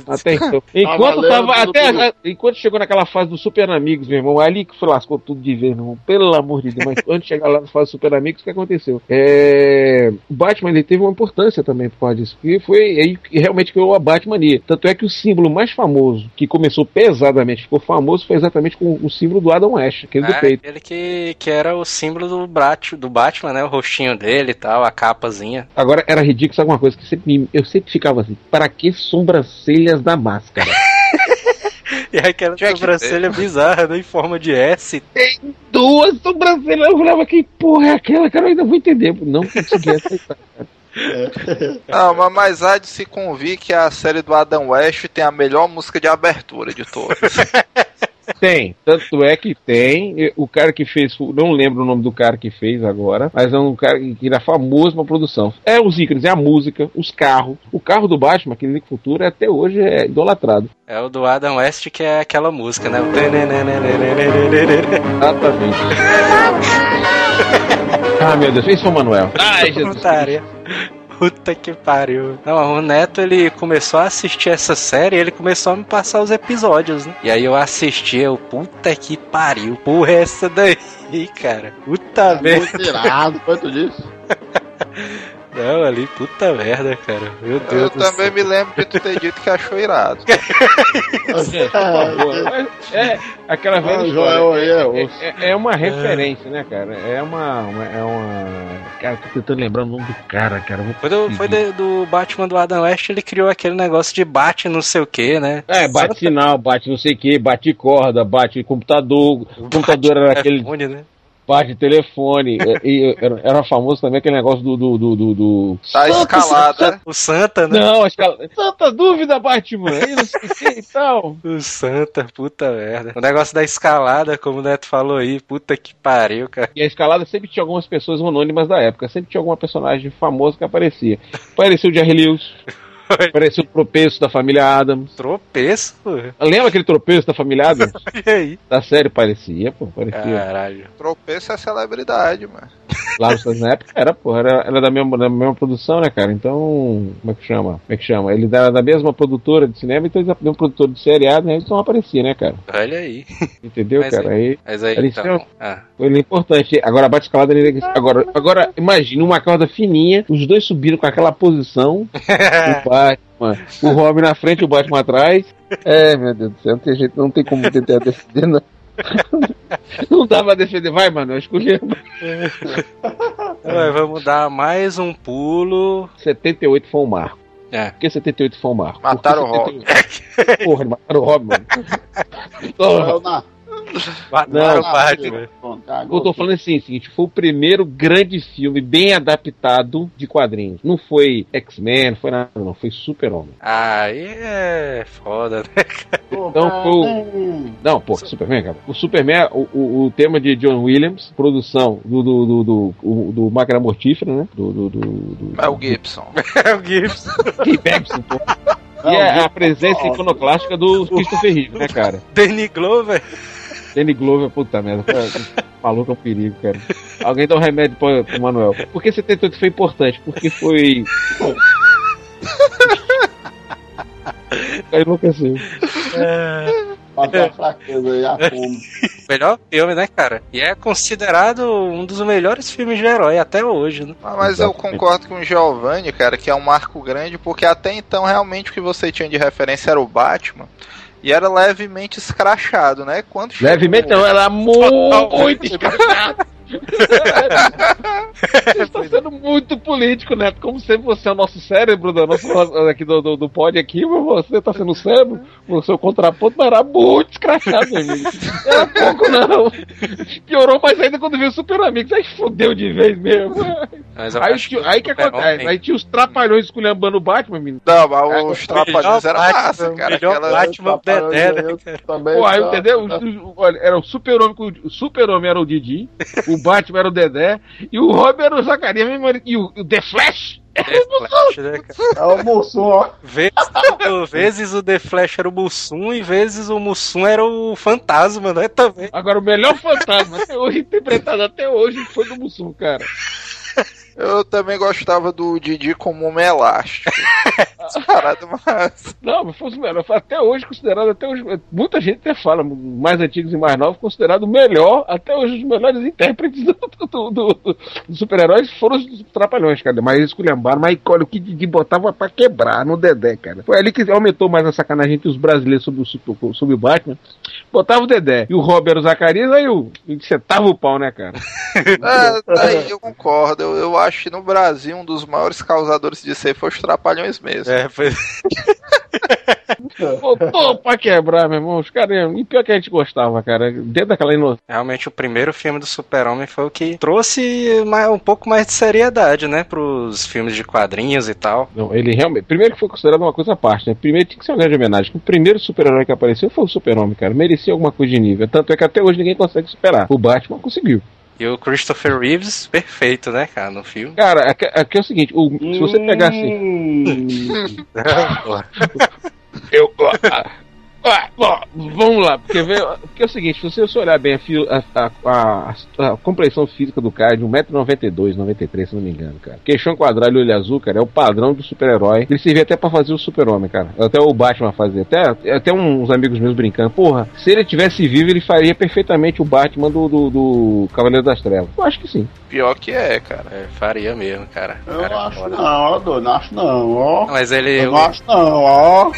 Até então. Enquanto Cavaleiro tava. do Até, a- enquanto chegou naquela fase do Super Amigos, meu irmão, ali que foi lascou tudo de vez, meu irmão. Pelo amor de Deus. Mas antes de chegar lá na fase Super Amigos, o que aconteceu? É, o Batman ele teve uma importância também por causa disso. Porque foi aí que realmente criou a Batmania. Tanto é que o símbolo mais famoso, que começou pesadamente, ficou famoso, foi exatamente com o símbolo do Adam West, aquele do É, peito. aquele que, que era o símbolo do, Brat, do Batman, né? O rostinho dele e tal, a capazinha. Agora era ridículo, sabe uma coisa que sempre eu sempre ficava assim, para que sobrancelhas da máscara? E aquela Tinha que sobrancelha bizarra, né? Em forma de S. Duas sobrancelhas, eu falava, que porra é aquela, cara, eu ainda vou entender, não consegui aceitar. Não, mas, mas há de se convir que a série do Adam West tem a melhor música de abertura de todas. Tem, tanto é que tem. O cara que fez, não lembro o nome do cara que fez agora, mas é um cara que era famoso na produção. É os ícones, é a música, os carros. O carro do Batman, aquele Link Futuro, até hoje é idolatrado. É o do Adam West, que é aquela música, né? O Exatamente. ah, meu Deus, esse foi o Manuel. Ai, Jesus. Puta que pariu. Não, o Neto, ele começou a assistir essa série e ele começou a me passar os episódios, né? E aí eu assisti, eu, puta que pariu. Porra, é essa daí, cara. Puta merda. Muito irado, quanto disso? Não, ali, puta merda, cara. Meu Deus Eu do também céu. me lembro de tu ter dito que achou irado. Gente, por favor. Mas É aquela velha Ah. Joel aí é osso. É, é uma referência, né, cara? É uma, uma- É uma. Cara, tô tentando lembrar o nome do cara, cara. vou Foi, do, foi de- do Batman do Adam West, ele criou aquele negócio de bate não sei o que, né? É, bate sinal, bate não sei o que, bate corda, bate computador. O computador era aquele telefone, né? bate telefone. e, e era, era famoso também aquele negócio do. do, do, do, do- Tá escalada. O Santa, né? Não, que ela. Tanta dúvida, Batman! Aí não sei o que e tal. O Santa, puta merda. O negócio da escalada, como o Neto falou aí, puta que pariu, cara. E a escalada sempre tinha algumas pessoas anônimas da época, sempre tinha alguma personagem famosa que aparecia. Apareceu o Jerry Lewis. Parecia o tropeço da família Adams. Tropeço? Lembra aquele tropeço da família Adams? E aí? da série parecia, pô, parecia. Caralho. Tropeço é celebridade, mano. Lá na época era, pô, era, era da, mesma, da mesma produção, né, cara? Então, como é que chama? Como é que chama? Ele era da mesma produtora de cinema, então eles da mesma produtora de seriado, né? Então aparecia, né, cara? Olha aí. Entendeu, Mas cara? Aí Mas aí, então. tinham- Ah. Ele é importante. Agora a bate-escalada ele... agora, agora imagina uma corda fininha, os dois subiram com aquela posição, o Batman, o Robin na frente, o Batman atrás. É, meu Deus do céu, não tem jeito, não tem como tentar defender, não. Não dá pra defender, vai, mano, eu escolhi Ué, vamos dar mais um pulo. 78 foi um marco. É. Por que 78 foi um marco? Mataram o 78 Porra, mataram o Robin, mano. Porra. Mataram o Não, Batman. Pronto, Eu tô falando assim, o seguinte, foi o primeiro grande filme bem adaptado de quadrinhos. Não foi X-Men, não foi nada, não. Foi Super-Homem. Aí é foda, né? Então foi o- Não, pô, Superman, cara. O Superman, o, o, o tema de John Williams, produção do, do, do, do, o- do Máquina Mortífera, né? Do, do, do, do Mel Gibson. É o Gibson. Kim Babson, pô. E a, a presença iconoclástica do Christopher Reeve, né, cara? Danny Glover. Danny Glover, puta merda. Maluco é um perigo, cara. Alguém dá um remédio pro, pro Manuel. Por que 78 foi importante? Porque foi. Cara, enlouqueceu. Bateu a fraqueza aí, a fome. Melhor filme, né, cara? E é considerado um dos melhores filmes de herói até hoje, né? Ah, Mas eu Exatamente. concordo com o Giovanni, cara, que é um marco grande, porque até então realmente o que você tinha de referência era o Batman. E era levemente escrachado, né? Quando chegou- Levemente não, ela é muito escrachada. Você está sendo muito político, Neto. Como sempre você é o nosso cérebro do nosso aqui do, do, do pod aqui, você está sendo o cérebro, o seu contraponto, mas era muito escrachado, amigo. Era pouco, não. Piorou mais ainda quando viu o Super Amigos. Aí fodeu de vez mesmo. Aí, tinha- aí que acontece? Aí tinha os trapalhões esculhambando o Batman, menino. Não, mas os trapalhões era melhor massa, Batman, cara. Aquela... Batman Dedé, né, Pô, aí, entendeu? Olha, era o Super-Homem, o Super-Homem era o Didi, o Batman era o Dedé, e o Robin era o Zacarias, e o, o The Flash The Flash, né, cara? É o Mussum, ó. Vezes, vezes o The Flash era o Mussum e vezes o Mussum era o fantasma, né? Também. Agora, o melhor fantasma até hoje, interpretado até hoje, foi do Mussum, cara. Eu também gostava do Didi como homem elástico. Parada massa. Não, mas foi o melhor. Até hoje considerado, até hoje, muita gente até fala, mais antigos e mais novos, considerado o melhor, até hoje os melhores intérpretes do, do, do- do- dos super-heróis foram os trapalhões, cara. Mas eles esculhambaram, mas olha, o que Didi botava pra quebrar no Dedé, cara. Foi ali que aumentou mais a sacanagem entre os brasileiros sobre o, sobre o Batman. Botava o Dedé e o Robert era o Zacarias, aí o setava o pau, né, cara? É, aí eu concordo. Eu, eu acho que no Brasil um dos maiores causadores de ser foi os trapalhões mesmo. É, foi... Botou pra quebrar, meu irmão. Os caras, e pior que a gente gostava, cara. Dentro daquela inocência. Realmente o primeiro filme do Super-Homem foi o que trouxe mais- um pouco mais de seriedade, né? Pros filmes de quadrinhos e tal. Não, ele realmente. Primeiro que foi considerado uma coisa à parte, né? Primeiro tinha que ser uma grande homenagem. O primeiro super-herói que apareceu foi o Super-Homem, cara. Merecia alguma coisa de nível. Tanto é que até hoje ninguém consegue superar. O Batman conseguiu. E o Christopher Reeves, perfeito, né, cara, no filme. Cara, aqui, aqui é o seguinte: o- se você pegar assim. Hum. Eu. Ah, vamos lá, porque, vê, porque é o seguinte, se você olhar bem a, a, a, a, compreensão física do cara é de 1,92m, 93 se não me engano, cara. Queixão quadrado e olho azul, cara, é o padrão do super-herói. Ele servia até pra fazer o super-homem, cara. Até o Batman fazia. Até, até uns amigos meus brincando. Porra, se ele tivesse vivo, ele faria perfeitamente o Batman do, do, do Cavaleiro das Trevas. Eu acho que sim. Pior que é, cara. É, faria mesmo, cara. Eu Cara, não acho foda. não, ó. Não acho não, ó. Mas ele. Eu não acho não, ó.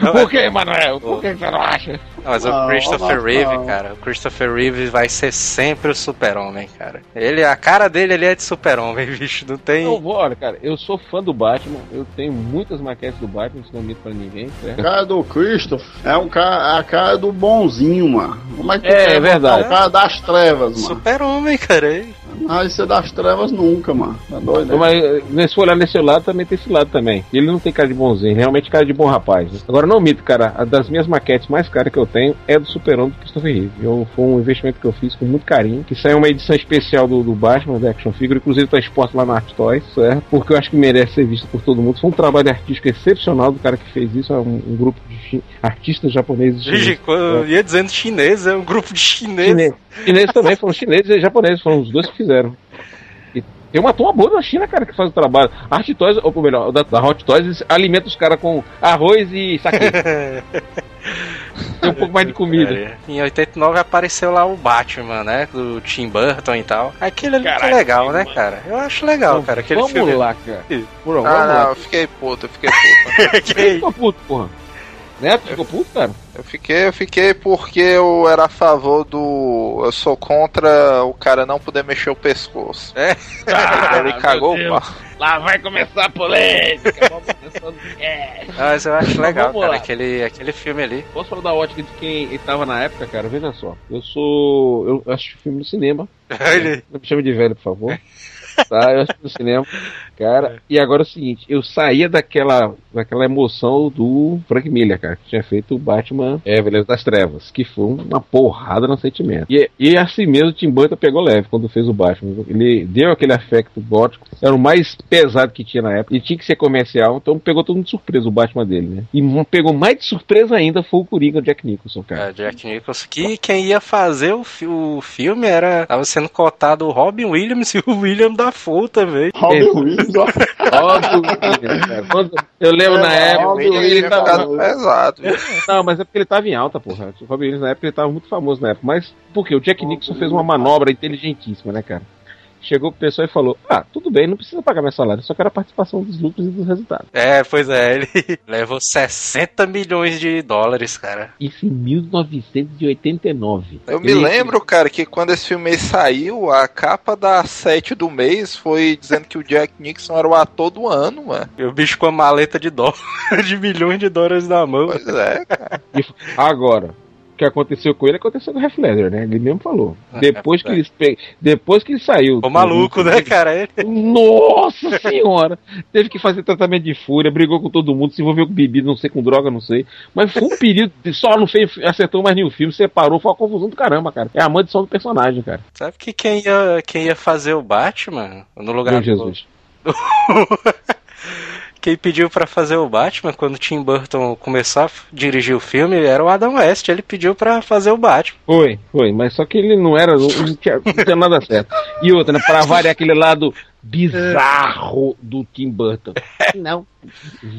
Por que, Manoel? Por que você não acha? Mas Não, o Christopher Reeve, não. cara, o Christopher Reeve vai ser sempre o super-homem, cara. Ele, a cara dele ele é de super-homem, bicho, não tem... Eu vou, olha, cara, eu sou fã do Batman, eu tenho muitas maquetes do Batman, isso não é mito pra ninguém, certo? O cara do Christopher é um cara, a cara do bonzinho, mano. Como é que É, quer é verdade. O cara das trevas, mano. Super-homem, cara. ele- Ah, isso é das trevas nunca, mano. Tá doido? né? Mas eh, se for olhar nesse lado, também tem esse lado também. Ele não tem cara de bonzinho, realmente cara de bom rapaz. Agora, não mito, cara, a das minhas maquetes mais caras que eu tenho é do Super-Homem do Christopher Reeve. Eu, foi um investimento que eu fiz com muito carinho, que saiu uma edição especial do, do Batman, da Action Figure, inclusive tá exposto lá na Art Toys, certo? Porque eu acho que merece ser visto por todo mundo. Foi um trabalho artístico excepcional do cara que fez isso, é um, um grupo de chi- artistas japoneses. Gigi, quando eu ia dizendo chinês, é um grupo de chineses. Chinês. Chineses também, foram chineses e japoneses, foram os dois que fizeram. E tem uma turma boa na China, cara, que faz o trabalho. A Art Toys, ou melhor, da, da Hot Toys, eles alimentam os caras com arroz e saque. tem um pouco mais de comida. É, Em 89 apareceu lá o Batman, né? Do Tim Burton e tal. Aquele ali que é Caralho, legal, Tim né, cara? Eu acho legal, cara. Aquele vamos filme. lá, cara. Vamos Ah, não, lá. eu fiquei puto, eu fiquei puto. Que- Ficou puto, porra. Neto, ficou puto, cara? Eu fiquei, eu fiquei porque eu era a favor do. Eu sou contra o cara não poder mexer o pescoço. É? Ele cagou o pau. Lá vai começar a polêmica. Do cast. Mas eu acho legal, vamos cara, aquele, aquele filme ali. Posso falar da ótica de quem estava na época, cara? Veja só. Eu sou. Eu assisto filme no cinema. Não me chame de velho, por favor. Tá, eu assisto no cinema. Cara, e agora é o seguinte, eu saía daquela, daquela emoção do Frank Miller, cara, que tinha feito o Batman é, Beleza das Trevas, que foi uma porrada no sentimento. E, e assim mesmo o Tim Burton pegou leve quando fez o Batman. Ele deu aquele afecto gótico, era o mais pesado que tinha na época, e tinha que ser comercial, então pegou todo mundo de surpresa o Batman dele, né? E pegou mais de surpresa ainda foi o Coringa o Jack Nicholson, cara. É, Jack Nicholson. Que quem ia fazer o, fi- o filme era. Tava sendo cotado o Robin Williams e o William Dafoe também. Robin Williams, ó. Cara. Quando- eu lembro na É, época. Robin Ele ele tinha tava- pesado. Não, mas é porque ele tava em alta, porra. O Robin Williams na época ele tava muito famoso na época. Mas por quê? O Jack Nixon fez uma manobra inteligentíssima, né, cara? Chegou pro pessoal e falou: Ah, tudo bem, não precisa pagar meu salário, só quero a participação dos lucros e dos resultados. É, pois é, ele levou 60 milhões de dólares, cara. Isso em 1989. Eu me Ele- lembro, cara, que quando esse filme saiu, a capa da 7 do mês foi dizendo que o Jack Nixon era o ator do ano, mano. E o bicho com a maleta de dólar, de milhões de dólares na mão. Pois é, cara. Agora, o que aconteceu com ele aconteceu com o Heath Ledger, né? Ele mesmo falou. É, Depois é que ele, pe- depois que ele saiu. Ficou maluco, né, cara? Ele- Nossa senhora! Teve que fazer tratamento de fúria, brigou com todo mundo, se envolveu com bebida, não sei, com droga, não sei. Mas foi um período, só não fez, acertou mais nenhum filme, separou, foi uma confusão do caramba, cara. É a maldição do personagem, cara. Sabe que quem ia, quem ia fazer o Batman no lugar Meu do- Jesus. Quem pediu pra fazer o Batman quando Tim Burton começou a dirigir o filme era o Adam West. Ele pediu pra fazer o Batman. Foi, foi, mas só que ele não era, não, tinha, não tinha nada certo. E outra, né, pra variar aquele lado bizarro do Tim Burton. Não,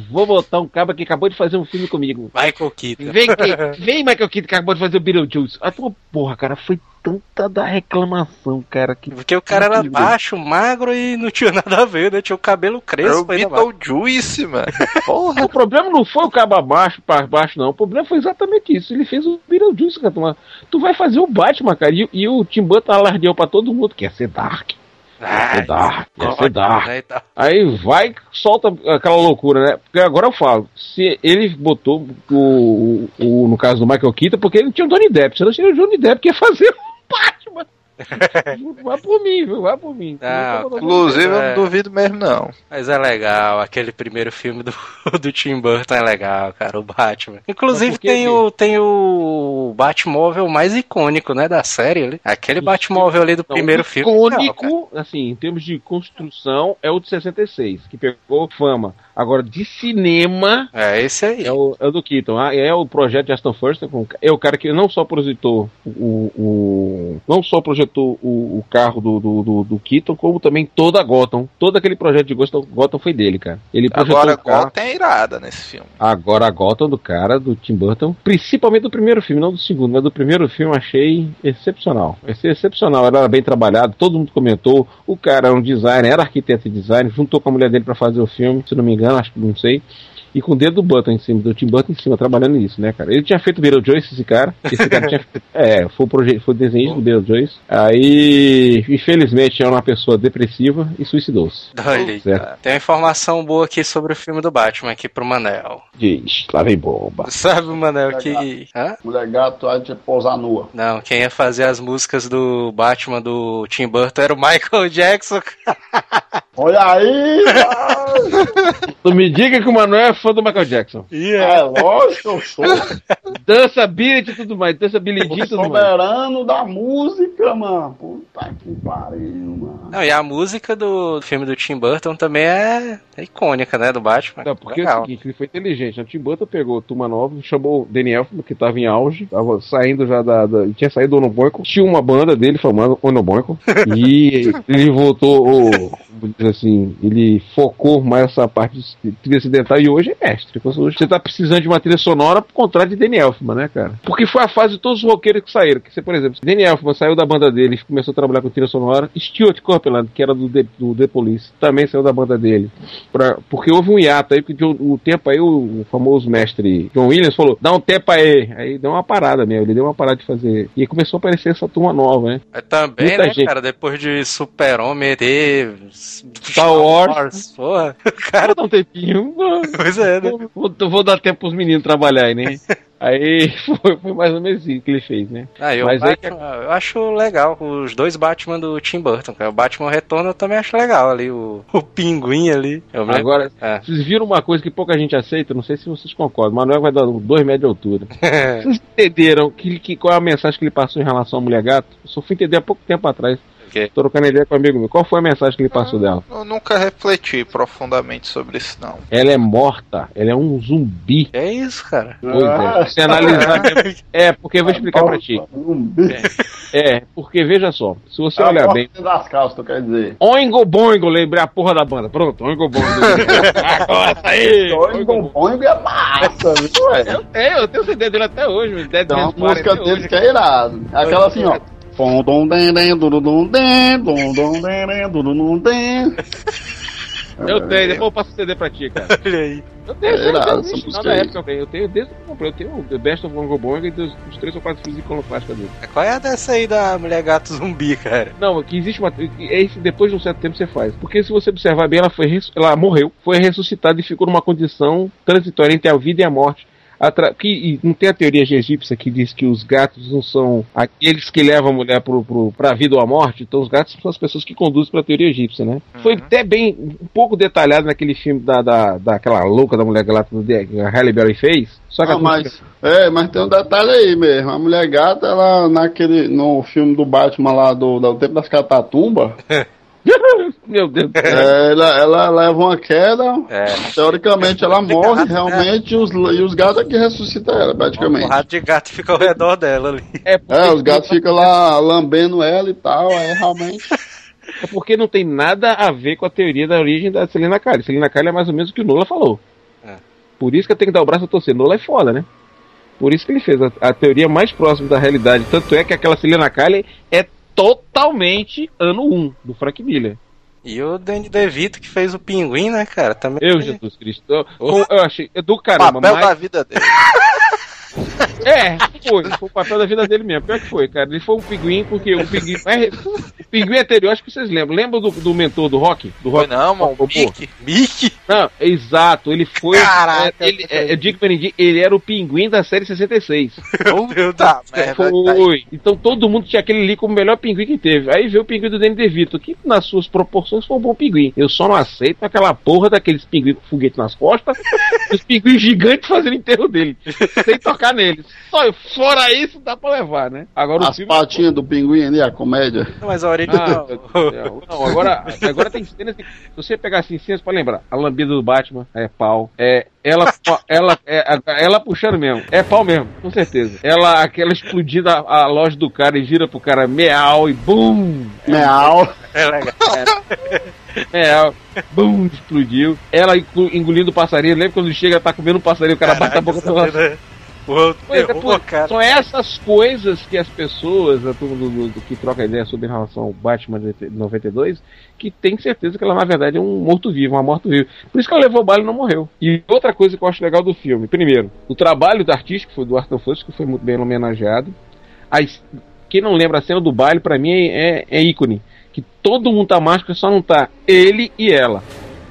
vou botar um cara que acabou de fazer um filme comigo. Michael Keaton. Vem, que, vem Michael Keaton que acabou de fazer o Beetlejuice. A tua porra, cara, foi tanta da reclamação, cara, que Porque o cara era baixo, magro e não tinha nada a ver, né? Tinha o cabelo Era o crespo ainda. Beetlejuice, mano. Porra. O problema não foi o cabo abaixo para baixo, não. O problema foi exatamente isso. Ele fez o Beetlejuice, cara. Tu- Tu vai fazer o Batman, cara. E, e o Tim Burton alardeou pra todo mundo. Quer ser Dark. Ah, ser Dark. Quer ser Dark. né. Aí vai, solta aquela loucura, né? Porque agora eu falo, se ele botou o, o, o- no caso do Michael Keaton, porque ele tinha o Johnny Depp, senão tinha o Johnny Depp que ia fazer o Batman. Vai por mim, viu? Vai por mim. Ah, Inclusive, eu É. não duvido mesmo, não. Mas é legal, aquele primeiro filme do, do Tim Burton é legal, cara, o Batman. Inclusive tem o, tem o Batmóvel mais icônico, né, da série ali. Aquele Batmóvel ali do Então, primeiro filme. Icônico, assim, em termos de construção, é o de 66, que pegou fama. Agora, de cinema, É esse aí. é o, é o do Keaton. Ah, É o projeto de Aston First. com- É o cara que não só projetou o. o- não só projetou o, o carro do, do, do, do Keaton, como também toda a Gotham. Todo aquele projeto de Gotham, Gotham foi dele, cara. Ele projetou Agora, carro. Gotham é irada nesse filme. Agora a Gotham do cara, do Tim Burton, principalmente do primeiro filme, não do segundo, mas do primeiro filme achei excepcional. Achei excepcional, era bem trabalhado, todo mundo comentou. O cara era um designer, era arquiteto de design, juntou com a mulher dele pra fazer o filme, se não me engano, acho que não sei. e com o dedo do Button em cima, do Tim Burton em cima, trabalhando nisso, né, cara? Ele tinha feito Beetlejuice, esse cara. Esse cara tinha feito, É, foi o, proje- foi o desenho do Beetlejuice. Aí, infelizmente, era uma pessoa depressiva e suicidou-se. Olha Certo. Tem uma informação boa aqui sobre o filme do Batman aqui pro Manel. Diz, lá vem bomba. Sabe o Manel que. Hã? Mulher gato há de pousar nua. Não, quem ia fazer as músicas do Batman do Tim Burton era o Michael Jackson. Olha aí! Tu me diga que o Manuel é fã do Michael Jackson. é lógico, eu sou Dança Billy e tudo mais, dança Billy e o tudo mais. soberano da música, mano. Puta que pariu, mano. Não, e a música do filme do Tim Burton também é, é icônica, né? Do Batman. Não, porque é o Legal. seguinte, ele foi inteligente. O Tim Burton pegou Turma Nova, chamou o Elfman, que tava em auge, tava saindo já da. da tinha saído do Onoboico, tinha uma banda dele chamada Onoboico, e ele voltou, o- assim, ele focou mais essa parte de trilha ocidental e hoje é mestre. Hoje você tá precisando de uma trilha sonora por contrário de Danny Elfman, né, cara? Porque foi a fase de todos os roqueiros que saíram. Que você, por exemplo, Danny Elfman saiu da banda dele e começou a trabalhar com trilha sonora. Stuart Copeland, que era do The, do The Police, também saiu da banda dele. Pra- porque houve um hiato aí, porque o, o tempo aí, o, famoso mestre John Williams falou: dá um tempo aí. Aí deu uma parada mesmo, ele deu uma parada de fazer. E aí começou a aparecer essa turma nova, né? Mas também, Muita né, gente. cara, depois de Super-Homem, ter Star Wars. Porra, Cara, dá um tempinho. pois é, né? Vou, vou dar tempo pros meninos trabalharem, né? Aí foi, foi mais ou menos isso que ele fez, né? Ah, eu, Mas Batman, eu acho legal os dois Batman do Tim Burton, cara. O Batman Retorno eu também acho legal ali, o, o pinguim ali. Agora, É. vocês viram uma coisa que pouca gente aceita, não sei se vocês concordam. Manuel vai dar dois metros de altura. Vocês entenderam que, que- qual é a mensagem que ele passou em relação à mulher gato? Eu só fui entender há pouco tempo atrás. Tô trocando ideia com um amigo meu. Qual foi a mensagem que ele passou dela? Eu nunca refleti profundamente sobre isso, não. Ela é morta, ela é um zumbi. É isso, cara. Pois é. Se analisar. É, porque eu vou explicar pra ti. Um bicho. É, porque veja só, se você Ah, olhar bem. das calças, tu quer dizer. Oingo Boingo, lembrei a porra da banda. Pronto, Oingo Boingo. Agora aí! Oingo Boingo é massa, viu? Eu tenho, eu tenho CD dele até hoje, meu. Ter música dele que é irado. Aquela assim, ó. Pom, dom, den, den, dum, dum, den, dum, dum, den, den, dum, dum, den. Eu tenho, depois eu passo o CD pra ti, cara. Olha aí. Eu tenho, É, eu tenho, aí. época eu tenho, eu tenho desde que eu comprei, eu tenho o The Best of Bongo Bongo e os três ou quatro filmes iconoclásticos dele. Qual é a dessa aí da mulher gato zumbi, cara? Não, que existe uma. É isso, depois de um certo tempo você faz. Porque se você observar bem, ela foi ela morreu, foi ressuscitada e ficou numa condição transitória entre a vida e a morte. Atra- que, e não tem a teoria egípcia que diz que os gatos não são aqueles que levam a mulher pro, pro, pra vida ou à morte, então os gatos são as pessoas que conduzem pela teoria egípcia, né? Foi até bem um pouco detalhado naquele filme da, da, daquela louca da mulher galáctica que a Halle Berry fez. Só que Ah, a mas, é, mas tem um detalhe aí mesmo. A mulher gata, ela naquele, no filme do Batman lá do, do Tempo das Catatumbas, Meu Deus do céu. é, ela, ela leva uma queda, É. teoricamente ela morre, gato, realmente, e os, e os gatos é que ressuscitam ela, praticamente. porrada de gato fica ao redor dela ali. É, porque, É, os gatos ficam lá lambendo ela e tal, aí realmente. é porque não tem nada a ver com a teoria da origem da Selena Kyle. Selena Kyle é mais ou menos o que o Nola falou. É. Por isso que eu tenho que dar o braço a torcer. Nola é foda, né? Por isso que ele fez a, a teoria mais próxima da realidade. Tanto é que aquela Selena Kyle é totalmente ano 1 do Frank Miller. E o Danny DeVito que fez o pinguim, né, cara? Também. Eu, Jesus Cristo. Eu, eu- achei. é do caramba, Papel mas. da vida dele. É, foi. Foi o papel da vida dele mesmo. Pior que foi, cara. Ele foi um pinguim, porque o pinguim. é, o pinguim anterior, acho que vocês lembram. Lembra do, do mentor do rock? Do Foi rock? não, mano. Pô, Mickey. Mickey? Não, exato, ele foi. Caraca, é, ele, é, eu digo pra ninguém, ele era o pinguim da série 66. Puta merda. Foi. Então todo mundo tinha aquele ali como o melhor pinguim que teve. Aí veio o pinguim do Danny DeVito, que nas suas proporções foi um bom pinguim. Eu só não aceito aquela porra daqueles pinguins com foguete nas costas, os pinguins gigantes fazendo enterro dele, sem tocar neles. Só, fora isso, dá pra levar, né? Agora As filme. patinhas do pinguim ali, a comédia. Não, mas a original. meu Deus do céu. Não, agora, agora tem cenas que, se você pegar assim, cenas pra lembrar, a lambida do Batman é pau, é ela, ela, é, ela puxando mesmo, é pau mesmo, com certeza. Ela, aquela explodida a, a loja do cara e gira pro cara meau e bum, Meau. É legal. meau, bum, explodiu. Ela engolindo o passarinho, lembra quando chega, tá comendo um passarinho, o cara bate a boca Caraca, pela Pois é, pô, cara. São essas coisas que as pessoas, a turma do, do- do- que troca ideia sobre relação ao Batman de 92, que tem certeza que ela na verdade é um morto-vivo, uma morto-vivo. Por isso que ela levou o baile e não morreu. E outra coisa que eu acho legal do filme, primeiro, o trabalho do artista, que foi do Arthur Fuss, que foi muito bem homenageado. As- quem não lembra a cena do baile, pra mim é, é ícone. Que todo mundo tá máscara, só não tá ele e ela.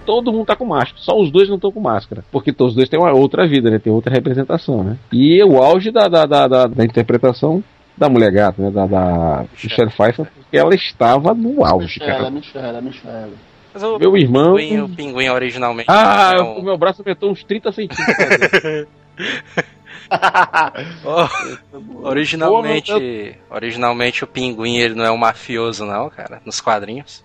Todo mundo tá com máscara, só os dois não estão com máscara. Porque todos os dois têm uma outra vida, né? Tem outra representação, né? E o auge da, da, da, da, da interpretação da mulher gata, né? Da, da Michelle Pfeiffer, porque ela estava no auge, Michele, cara. Michele. Mas o Meu irmão. pinguim, o pinguim originalmente. Ah, não- o meu braço aumentou uns 30 centímetros. Oh, originalmente, originalmente o pinguim ele não é um mafioso não, cara, nos quadrinhos.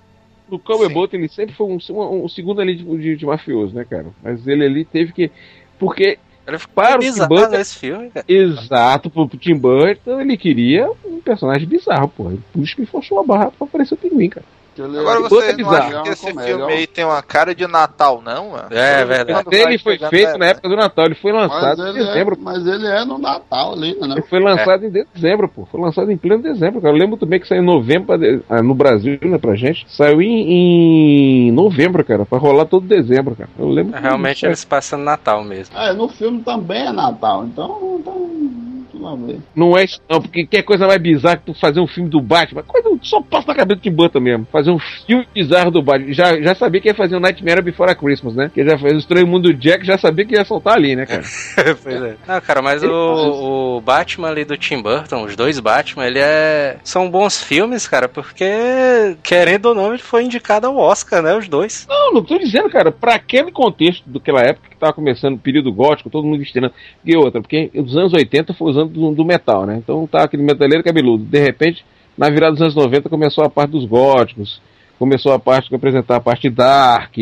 No Cowboy Boat ele sempre foi um, um, um segundo ali de, de, de mafioso, né, cara? Mas ele ali teve que. Porque, Ele ficou Para o bizarro Tim Burton- nesse filme, cara. exato, pro, pro Tim Burton, ele queria um personagem bizarro, pô. Isso que forçou a barra pra aparecer o pinguim, cara. É Agora você não acha que esse Comédia, filme aí tem uma cara de Natal, não, mano? É, verdade. Vai Ele foi feito é, na época do Natal, ele foi lançado em ele, é, dezembro. mas ele é no Natal ali, né? Ele foi lançado em dezembro, pô. Foi lançado em pleno dezembro, cara. Eu lembro muito bem que saiu em novembro de- ah, no Brasil, né, pra gente. Saiu em, em novembro, cara, pra rolar todo dezembro, cara. Eu lembro. Realmente eles passam Natal mesmo. É, no filme também é Natal, então. então Não é isso, não, porque que coisa mais bizarra que tu fazer um filme do Batman. Coisa só passa na cabeça do Tim Burton mesmo. Fazer um filme bizarro do Batman. Já, já sabia que ia fazer um Nightmare Before a Christmas, né? Que já fez o Estranho Mundo do Jack, já sabia que ia soltar ali, né, cara? pois é. Não, cara, mas o, o Batman ali do Tim Burton, os dois Batman, ele é. São bons filmes, cara, porque, querendo ou não, ele foi indicado ao Oscar, né? Os dois. Não, não tô dizendo, cara, pra aquele contexto daquela época que tava começando o período gótico, todo mundo vestindo. E outra, porque os anos 80 foi os anos do, do metal, né? Então tá aquele metaleiro cabeludo. De repente, na virada dos anos 90 começou a parte dos góticos, começou a parte que apresentar a parte dark.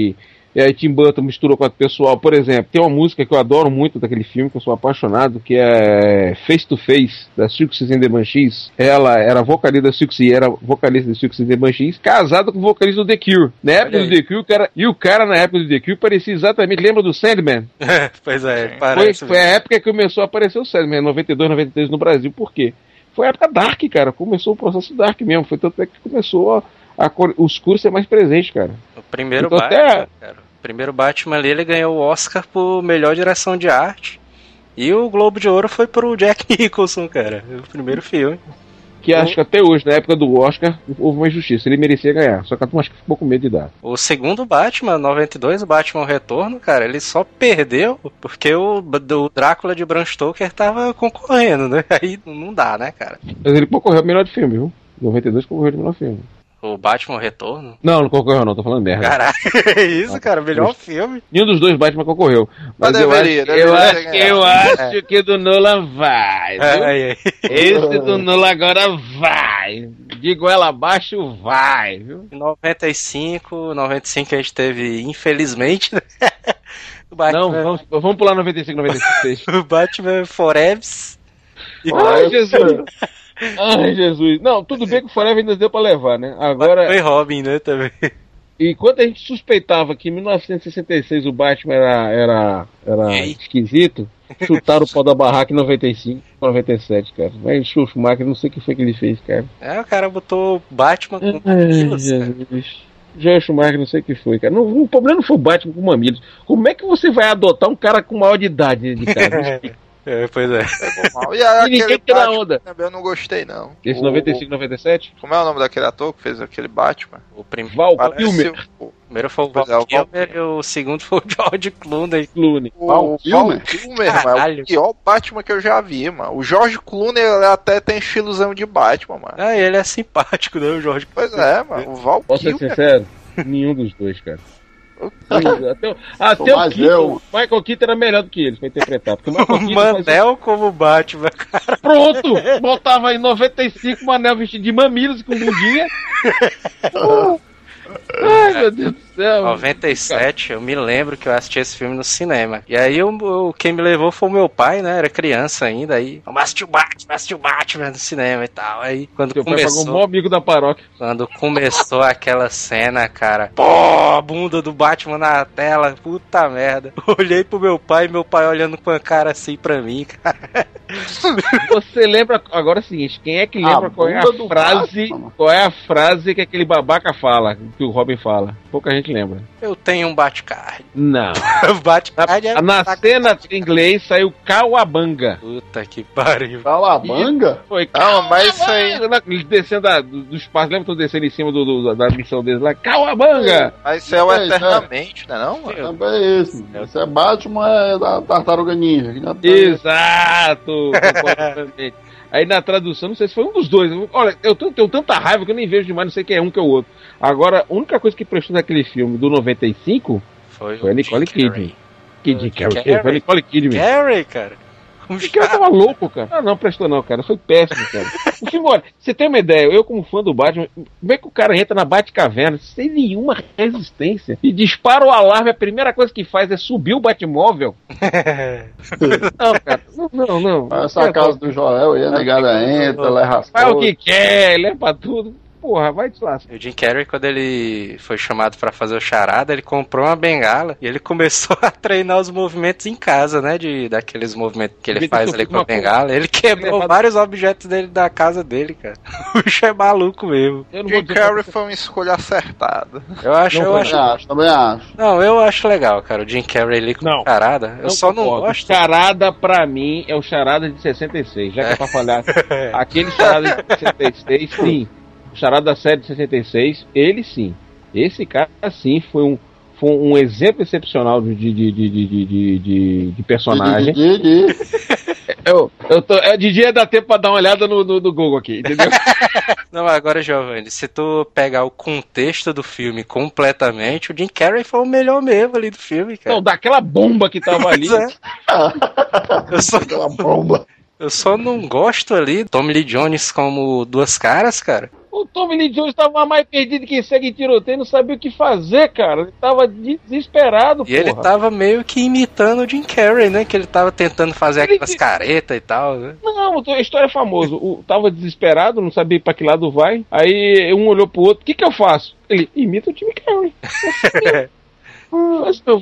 E aí Tim Burton misturou com o pessoal. Por exemplo, tem uma música que eu adoro muito daquele filme, que eu sou apaixonado, que é Face to Face, da Silks and the Banshees. Ela era vocalista da Silks e era vocalista da Silks and the Banshees, casada com o vocalista do The Cure. Na época do. The Cure, o cara, e o cara na época do The Cure parecia exatamente, lembra do Sandman? pois é, Foi, parece. foi a época que começou a aparecer o Sandman, 92, 93 no Brasil. Por quê? Foi a época Dark, cara. Começou o processo Dark mesmo. Foi tanto é que começou a, a cor- os cores ser mais presentes, cara. O primeiro Então, Batman, até- cara. Primeiro Batman ali, ele ganhou o Oscar por melhor direção de arte. E o Globo de Ouro foi pro Jack Nicholson, cara. O primeiro filme. Que acho que até hoje, na época do Oscar, houve uma injustiça. Ele merecia ganhar. Só que a turma acho que ficou com medo de dar. O segundo Batman, 92, o Batman Retorno, cara, ele só perdeu porque o, o Drácula de Bram Stoker tava concorrendo, né? Aí não dá, né, cara? Mas ele concorreu ao melhor de filme, viu? 92 concorreu de melhor filme. O Batman Retorno. Não, não concorreu não, tô falando merda. Caralho, é isso, cara, melhor filme. Nenhum dos dois Batman concorreu. Mas, Mas eu, deveria, acho, deveria eu, acho, eu acho que do Nolan vai. aí. Esse do Nolan agora vai. Digo ela abaixo, vai, viu? Em 95, 95 a gente teve, infelizmente, né? o Batman, Não, vamos, vamos pular 95, 96. o Batman Forever. Ai, Jesus. Ai, Jesus. Não, tudo bem que o Forever ainda deu pra levar, né? Agora, Foi Robin, né, também. enquanto a gente suspeitava que em 1966 o Batman era, era, era E esquisito, chutaram o pau da barraca em 95, 97, cara. Mas o Schumacher, não sei o que foi que ele fez, cara. É, o cara botou Batman com mamilos, cara. Jesus. Joel Schumacher, não sei o que foi, cara. Não, o problema não foi o Batman com mamilos. Como é que você vai adotar um cara com maior de idade de casa? É, pois é. Pegou mal. E E aquele ninguém tira Batman onda. também eu não gostei, não. Esse O- 95, 97? Como é o nome daquele ator que fez aquele Batman? O prim- Val Kilmer. o, primeiro foi o Pois Val é, o Val Kilmer e o segundo foi o George Clooney. Clooney. o Val Val Kilmer? Kilmer, mano. É o pior Batman que eu já vi, mano. O Jorge Clooney ele até tem estilozão de Batman, mano. Ah, ele é simpático, né, o George Pois é, mano. O Val Posso ser Kilmer. sincero? Nenhum dos dois, cara. Até, o- até o Keaton, Michael Keaton era melhor do que ele pra interpretar. Porque o Michael O Keaton fazia... Manel como Batman, cara. Pronto! Botava em 95 o Manel vestido de mamilos com bundinha. Ai, meu Deus do céu. 97, eu me lembro que eu assisti esse filme no cinema. E aí o, o- quem me levou foi o meu pai, né? Era criança ainda. Aí, vamos assistir o Batman, assistir o Batman no cinema e tal. Aí quando Seu pai pagou o começou, maior amigo da paróquia. quando começou aquela cena, cara, pô, a bunda do Batman na tela, puta merda. Olhei pro meu pai, meu pai olhando com a cara assim pra mim, cara. Você lembra, agora é o seguinte, quem é que lembra A qual é a frase, Batman. qual é a frase que aquele babaca fala, que o Robin fala? Pouca gente lembra. Eu tenho um Batcard. Não. Batcard é. Na, na cena em inglês saiu Kawabanga. Puta que pariu. Calabanga? Foi Não, mas isso aí- Kawabanga. Eles descendo da, do, do espaço, lembra que estão descendo em cima do, do- da missão deles lá? Kawabanga! Mas isso é o É, isso é. eternamente, né não, mano? Também é esse. mano. Esse é Batman, é da Tartaruga Ninja. tá- Exato! Aí na tradução, não sei se foi um dos dois. Olha, eu tenho, tanta raiva que eu nem vejo demais, não sei quem é um que é o outro. Agora, a única coisa que prestou naquele filme do 95 Foi, foi a Nicole. Kidman. Carrey, Carrey? foi a Nicole Kidman. Carrey, cara. Um O cara tava louco, cara. Ah, não, prestou não, cara. Foi péssimo, cara. O filme, olha, você tem uma ideia, eu como fã do Batman, como é que o cara entra na Batcaverna sem nenhuma resistência e dispara o alarme, a primeira coisa que faz é subir o Batmóvel? Não, cara, não, não. não. Essa casa do Joel aí, a negada entra, ela é Faz o que quer, leva tudo. Porra, vai te lascar. O Jim Carrey, quando ele foi chamado pra fazer o charada, ele comprou uma bengala e ele começou a treinar os movimentos em casa, né? De, daqueles movimentos que ele Ele faz ali com a bengala. Ele quebrou levado- vários objetos dele da casa dele, cara. O bicho é maluco mesmo. Não Jim Carrey foi uma escolha acertada. Eu acho, Não eu acho. Também acho, também acho. Não, eu acho legal, cara. O Jim Carrey ali com Não. charada. Eu Não só não concordo. gosto. O Charada, pra mim, é o Charada de 66. Já que é pra falhar. Aquele Charada de 66, sim. O Charada da série de 66, ele sim. Esse cara, sim, foi um, foi um exemplo excepcional de, de, de, de, de, de, de- de personagem. Eu, eu tô, é, de dia dá tempo pra dar uma olhada no, no, no Google aqui, entendeu? Não, agora, Giovanni, se tu pegar o contexto do filme completamente, o Jim Carrey foi o melhor mesmo ali do filme, cara. Não, daquela bomba que tava ali. É. Eu só, Aquela bomba. eu só não gosto ali Tommy Lee Jones como duas caras, cara. O Tommy Lee Jones tava mais perdido que segue tiroteio, não sabia o que fazer, cara. Ele tava desesperado, E ele porra. tava meio que imitando o Jim Carrey, né? Que ele tava tentando fazer Ele- aquelas caretas e tal, né? Não, a história é famosa. O, tava desesperado, não sabia pra que lado vai. Aí um olhou pro outro, o que que eu faço? Ele imita o Jimmy Carrey.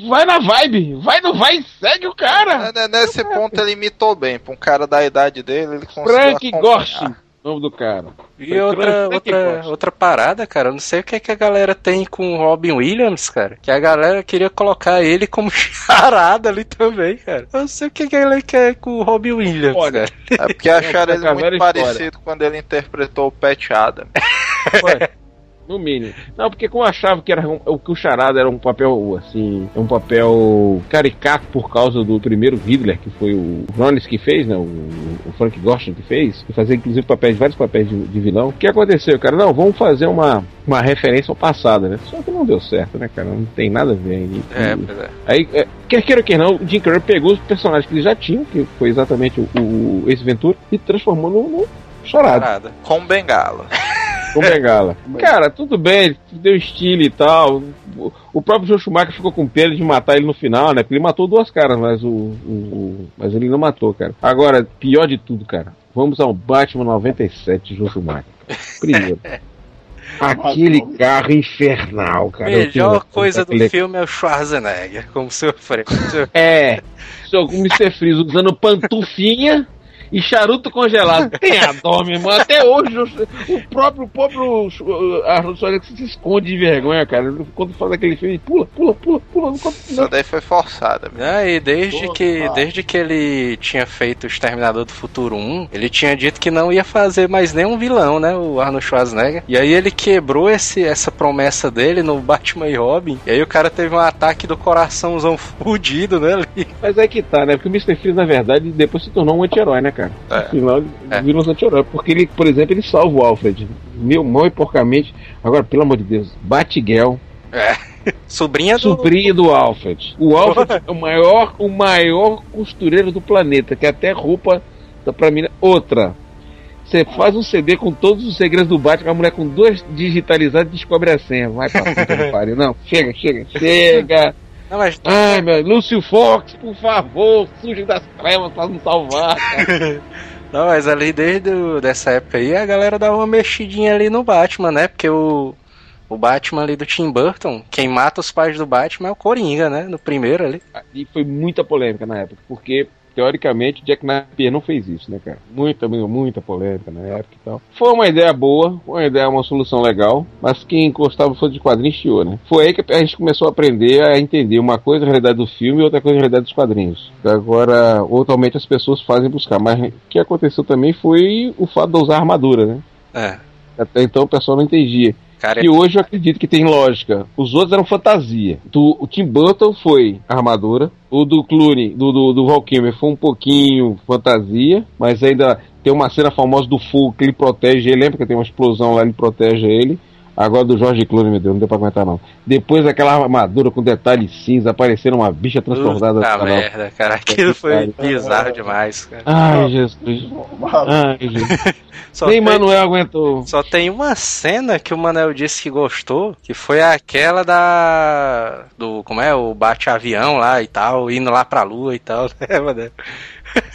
Vai na vibe, vai no vai e segue o cara. Né, Nesse ponto ele imitou bem. Pra um cara da idade dele, ele conseguiu Frank. Gorshin, nome do cara. E Foi outra, outra, outra parada, cara, eu não sei o que, é que a galera tem com o Robin Williams, cara. Que a galera queria colocar ele como charada ali também, cara. Eu não sei o que, que ele quer com o Robin Williams, Olha, cara. É porque acharam ele muito história. parecido quando ele interpretou o Pat Adam. Ué, no mínimo. Não, porque como eu achava que era um- o que o Charada era um papel assim, um papel caricato por causa do primeiro Hitler, que foi o Jones que fez, né? O, o Frank Gorshin que fez, que fazia inclusive papéis, vários papéis de, de vilão. O que aconteceu, cara? Não, vamos fazer uma, uma referência ao passado, né? Só que não deu certo, né, cara? Não tem nada a ver. E- É, pois é. Aí, é, quer queira ou quer não, o Jim Carrey pegou os personagens que ele já tinha, que foi exatamente o, o Ace Ventura, e transformou no, no Charada Parada. Com bengala. com bengala. Cara, tudo bem, deu estilo e tal. O- O próprio Joe Schumacher ficou com pena de matar ele no final, né? Porque ele matou duas caras, mas o, o- o- mas ele não matou, cara. Agora, pior de tudo, cara. Vamos ao Batman 97 de Joe Schumacher. Primeiro. Aquele carro infernal, cara. Tenho Melhor coisa do aquele- filme é o Schwarzenegger, como seu freio. É, sou o Mr. Freeze usando pantufinha e charuto congelado. Tem a dó, meu irmão. Até hoje o próprio, o próprio uh, Arnold Schwarzenegger se esconde de vergonha, cara. Quando faz aquele filme, pula, pula, pula, pula. Não, conta- Isso daí foi forçada. Ah, e desde Porra. que, desde que ele tinha feito o Exterminador do Futuro 1, ele tinha dito que não ia fazer mais nenhum vilão, né? O Arnold Schwarzenegger. E aí ele quebrou esse, essa promessa dele no Batman e Robin. E aí o cara teve um ataque do coraçãozão fudido, né? Ali. Mas é que tá, né? Porque o Mr. Freeze, na verdade, depois se tornou um anti-herói, né, cara? É. No final, É. virou um anti-herói. Porque ele, por exemplo, ele salva o Alfred. Meu, mal e porcamente. Agora, pelo amor de Deus, Batgirl. Sobrinha do. Sobrinho do Alfred. O Alfred é o maior, o maior costureiro do planeta, que até roupa dá pra mim. Outra. Você faz um CD com todos os segredos do Batman, a mulher com duas digitalizadas descobre a senha. Vai pra puta que pariu. Não, chega, chega, chega. Não, mas Ai, meu, Lúcio Fox, por favor, surge das trevas pra nos salvar. Não, mas ali desde o- dessa época aí a galera dava uma mexidinha ali no Batman, né? Porque o, o Batman ali do Tim Burton, quem mata os pais do Batman é o Coringa, né? No primeiro ali. E foi muita polêmica na época, porque teoricamente, Jack Napier não fez isso, né, cara? Muita, muita polêmica na época e tal. Foi uma ideia boa, foi uma ideia, uma solução legal, mas quem gostava foi de quadrinhos chiou, né? Foi aí que a gente começou a aprender a entender uma coisa a realidade do filme e outra coisa a realidade dos quadrinhos. Agora, atualmente as pessoas fazem buscar, mas o que aconteceu também foi o fato de usar armadura, né? É. Até então o pessoal não entendia. Cara, E hoje eu acredito que tem lógica. Os outros eram fantasia. O Tim Burton foi armadura. O do Clooney, do, do, do Val Kilmer, foi um pouquinho fantasia. Mas ainda tem uma cena famosa do fogo que ele protege ele. Lembra que tem uma explosão lá, ele protege ele. Agora do Jorge Clooney, meu Deus, não deu pra aguentar não. Depois aquela armadura com detalhes cinza, aparecendo uma bicha transformada. Puta Cara, merda, cara. Aquilo foi bizarro demais, cara. Ai, Jesus. Ai, Jesus. Só Nem tem, Manuel aguentou. só tem uma cena que o Manel disse que gostou, que foi aquela da. Do. Como é? O bate-avião lá e tal, indo lá pra lua e tal, né, Manel?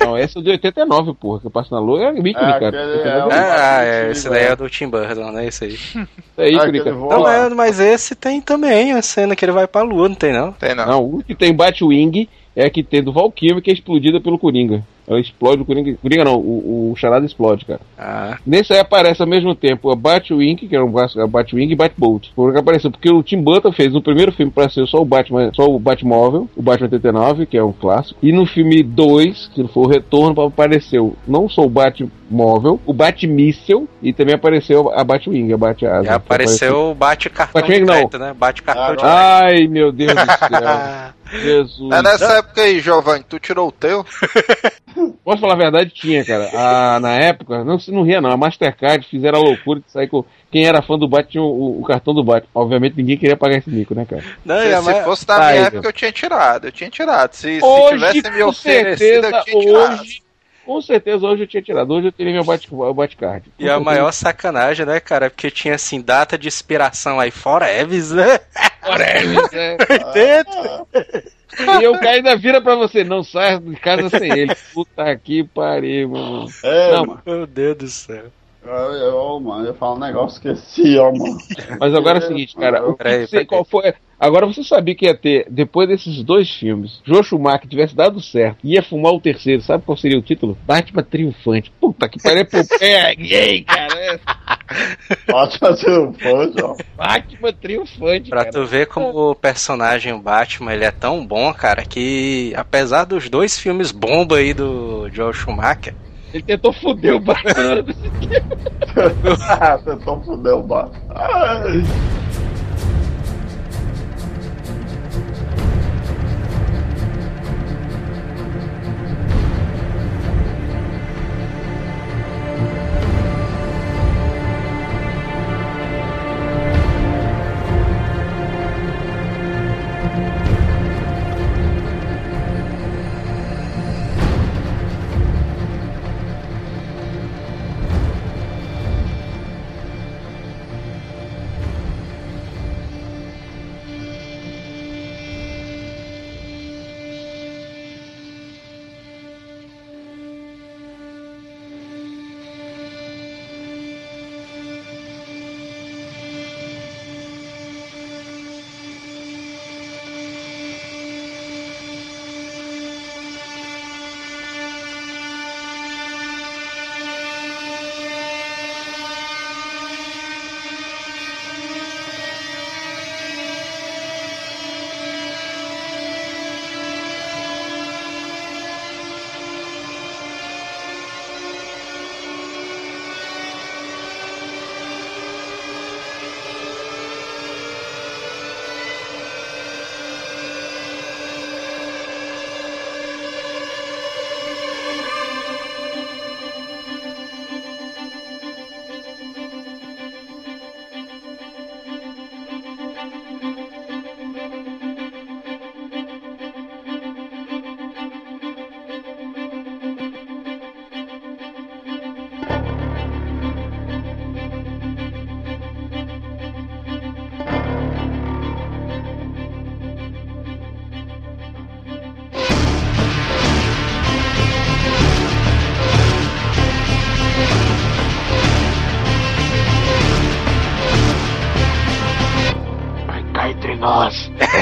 Não, essa é de 89, porra, que eu passo na lua é ícone, É, cara. aquele é o- Ah, é, esse daí é velho. do Tim Burton, né? Esse aí. É ícone, Aquele cara. Não, é, mas esse tem também a cena que ele vai pra lua, não tem não? Tem não. Não, o que tem Batwing é a que tem do Valkyrie, que é explodida pelo Coringa. Ela explode o Coringa. Coringa não, o, o Charada explode, cara. Ah, Nesse aí aparece ao mesmo tempo a Batwing, que era um a Batwing e Batbolt. Por que apareceu? Porque o Tim Burton fez no primeiro filme para ser só o Batman, só o Batmóvel, o Batman 89, que é um clássico. E no filme 2, que foi o retorno, apareceu não só o Batmóvel, o Batmíssel e também apareceu a Batwing, a Bat-Asa. e apareceu o bate-cartão Bate-wing de não. crédito, né? Bate-cartão de Agora- crédito. Ai, meu Deus do céu. Jesus. É nessa época aí, Giovanni, tu tirou o teu? Posso falar a verdade? Tinha, cara. A- na época, não se não ria, não. A Mastercard fizeram a loucura de sair com. Quem era fã do Batman tinha o, o cartão do Batman. Obviamente ninguém queria pagar esse mico, né, cara? Não, Se, a se fosse na Tá minha aí, época, eu tinha tirado. Eu tinha tirado. Se, se Hoje, tivesse me com oferecido, certeza, eu tinha tirado. hoje. Com certeza hoje eu tinha tirado. Hoje eu teria meu Bat- Batcard. Com E a certeza. maior sacanagem, né, cara? Porque tinha assim, data de expiração aí, Forever, né? Forever, né? E eu caí ainda vira pra você, não saia de casa sem ele. Puta que pariu, mano. É, Não, mano. Meu Deus do céu. Eu, eu, mano, eu falar um negócio, esqueci, ó, mano. Mas agora é o seguinte, cara. O que Peraí, você- peraí. qual foi, agora você sabia que ia ter, depois desses dois filmes, Joe Schumacher tivesse dado certo, ia fumar o terceiro, sabe qual seria o título? Batman Triunfante. Puta que pariu, pô, peguei, cara. Fazer um fã, ó. Batman Triunfante, Pra cara. tu ver como o personagem Batman ele é tão bom, cara, que apesar dos dois filmes bomba aí do Joel Schumacher, Ele tentou foder o Batman. Tentou foder o bar.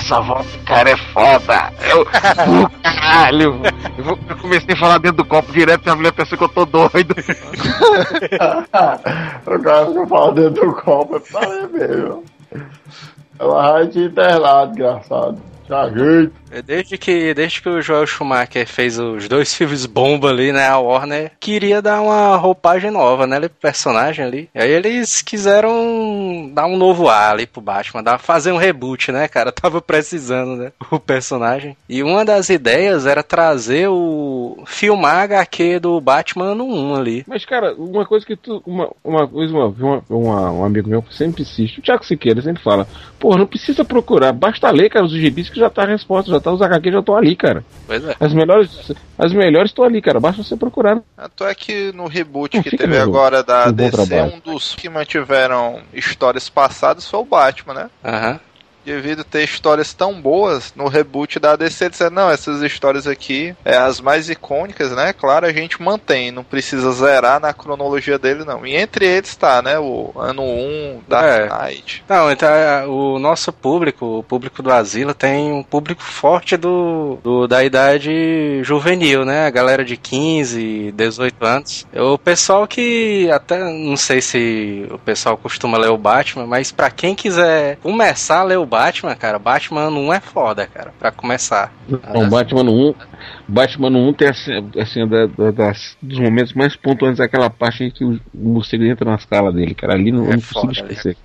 Essa voz, cara, é foda. Eu, oh, caralho. Eu, comecei a falar dentro do copo direto e a mulher pensa que eu tô doido. o cara que fala dentro do copo é ler mesmo. Ela vai te internar, desgraçado. Já É Desde que, desde que o Joel Schumacher fez os dois filmes bomba ali, né? A Warner queria dar uma roupagem nova, né? Pro personagem ali. E aí eles quiseram dar um novo ar ali pro Batman, dar, fazer um reboot, né, cara? Tava precisando, né? O personagem. E uma das ideias era trazer o. filmar a HQ do Batman no 1 ali. Mas, cara, uma coisa que tu. Uma, uma coisa, uma, uma- uma- um amigo meu sempre insiste, o Thiago Siqueira sempre fala, pô, não precisa procurar, basta ler, cara, os gibis que já tá a resposta, já tá os HQ, já estão ali, cara. Pois é. As melhores, as melhores estão ali, cara, basta você procurar. Tanto é que no reboot Não que teve agora da bom DC, um dos que mantiveram histórias passadas foi o Batman, né? Aham. Devido ter histórias tão boas, no reboot da DC disseram, não, essas histórias aqui é as mais icônicas, né? Claro, a gente mantém, não precisa zerar na cronologia dele, não. E entre eles tá, né? O ano 1, Dark É. Knight. Não, então é, o nosso público, o público do Asilo, tem um público forte do, do- da idade juvenil, né? A galera de 15, 18 anos. O pessoal que até não sei se o pessoal costuma ler o Batman, mas pra quem quiser começar a ler o Batman, cara, Batman não é foda, cara, pra começar. Não, Batman no 1, Batman no 1 tem assim, assim da- da- das, dos momentos mais pontuantes daquela parte em que o morcego entra na escala dele, cara. Ali não, É não consigo foda, esquecer.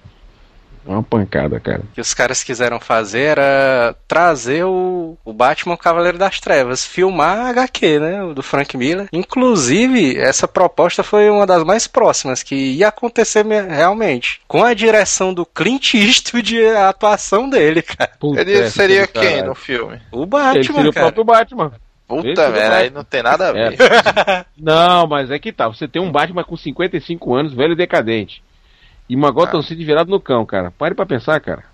É uma pancada, cara. que os caras quiseram fazer era trazer o, o Batman Cavaleiro das Trevas, filmar a HQ, né, o do Frank Miller. Inclusive, essa proposta foi uma das mais próximas, que ia acontecer me- realmente. Com a direção do Clint Eastwood e a atuação dele, cara. Puta, Ele seria caralho. quem no filme? O Ele Batman, seria o cara. próprio Batman. Puta é merda, aí não tem nada a ver. Não, mas é que tá. Você tem um Batman com 55 anos, velho e decadente. E uma Gotham City virado no cão, cara. Pare pra pensar, cara.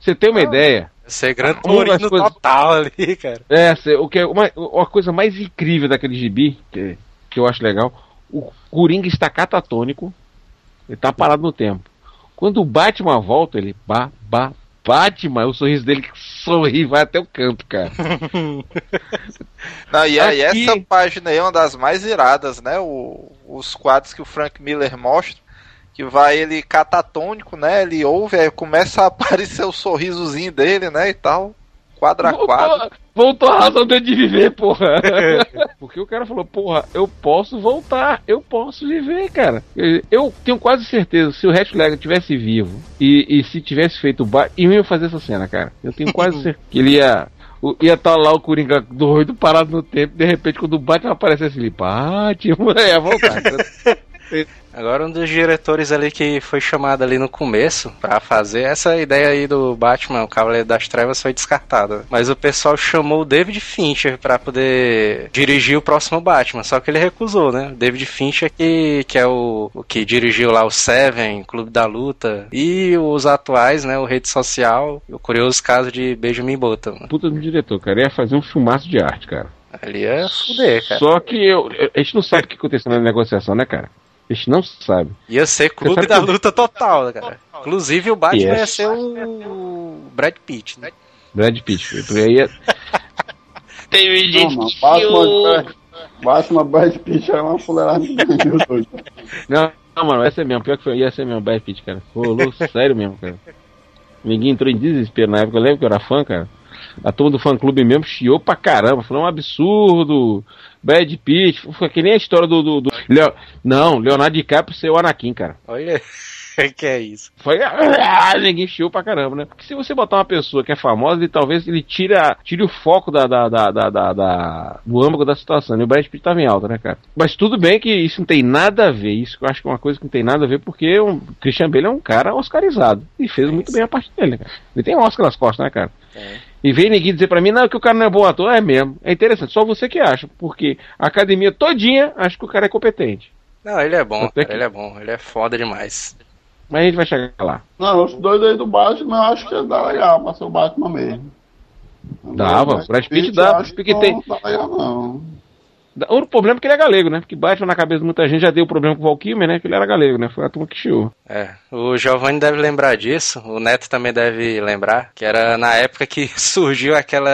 Você tem uma ideia? Ser Gran Uma das Torino coisas- total ali, cara. É, cê- o que é uma, uma coisa mais incrível daquele gibi, que, que eu acho legal, o Coringa está catatônico, ele tá parado no tempo. Quando o Batman volta, ele ba, ba, Batman, o sorriso dele sorri, vai até o canto, cara. Não, e aí Aqui- essa página aí é uma das mais iradas, né? O- os quadros que o Frank Miller mostra, que vai ele catatônico, né? Ele ouve, aí começa a aparecer o sorrisozinho dele, né? E tal. Quadro a quadro. Voltou, a razão dele de viver, porra. Porque o cara falou, porra, eu posso voltar, eu posso viver, cara. Eu tenho quase certeza, se o Hatch Ledger tivesse vivo e, e se tivesse feito o Batman, ia fazer essa cena, cara. Eu tenho quase certeza que ele ia... o- Ia estar lá o Coringa doido, parado no tempo, de repente, quando o Batman aparecesse ele, Batman, ia voltar. Agora um dos diretores ali que foi chamado ali no começo pra fazer essa ideia aí do Batman, o Cavaleiro das Trevas foi descartada. Mas o pessoal chamou o David Fincher pra poder dirigir o próximo Batman, só que ele recusou, né? David Fincher que, que é o, o que dirigiu lá o Seven, Clube da Luta e os atuais, né, o Rede Social, o curioso caso de Benjamin Button. Puta do diretor, cara, ia fazer um filmaço de arte, cara. Ali é fuder, cara. Só que eu, a gente não sabe o que aconteceu na negociação, né, cara? A gente não sabe. Ia ser Clube da que- Luta total, cara. Inclusive o Batman Yes. ia ser o Brad Pitt, né? Brad Pitt. Eu ia, Não, não. Batman, Batman Brad Pitt é uma doido. Não, não, mano, essa é mesmo. Pior que foi, ia ser mesmo, Brad Pitt, cara. Rolou sério mesmo, cara. Ninguém entrou em desespero na época. Eu lembro que eu era fã, cara. A turma do fã clube mesmo chiou pra caramba. Falou um absurdo. Brad Pitt. Foi que nem a história do. do, do- Leo- Não, Leonardo DiCaprio ser o Anakin, cara. Olha que é isso. Foi. Ah, ninguém chiou pra caramba, né? Porque se você botar uma pessoa que é famosa, ele talvez ele tira, tire o foco da, da, da, da, da- do âmago da situação. E o Brad Pitt tava em alta, né, cara? Mas tudo bem que isso não tem nada a ver. Isso eu acho que é uma coisa que não tem nada a ver, porque o Christian Bale é um cara oscarizado. E fez muito bem a parte dele, né, cara? Ele tem um Oscar nas costas, né, cara? E vem ninguém dizer pra mim, não, que o cara não é bom ator. É mesmo. É interessante, só você que acha. Porque a academia todinha acha que o cara é competente. Não, ele é bom, que- ele é bom, ele é foda demais. Mas a gente vai chegar lá. Não, os dois aí do Batman eu acho que dá legal pra ser o Batman mesmo. Dava, Brad Pitt dá, porque que tem- Não dá legal, não. O problema é que ele é galego, né? Porque Batman na cabeça de muita gente já deu problema com o Valkyrie, né? Que ele era galego, né? Foi a turma que chiou. É, o Giovanni deve lembrar disso, o Neto também deve lembrar, que era na época que surgiu aquela,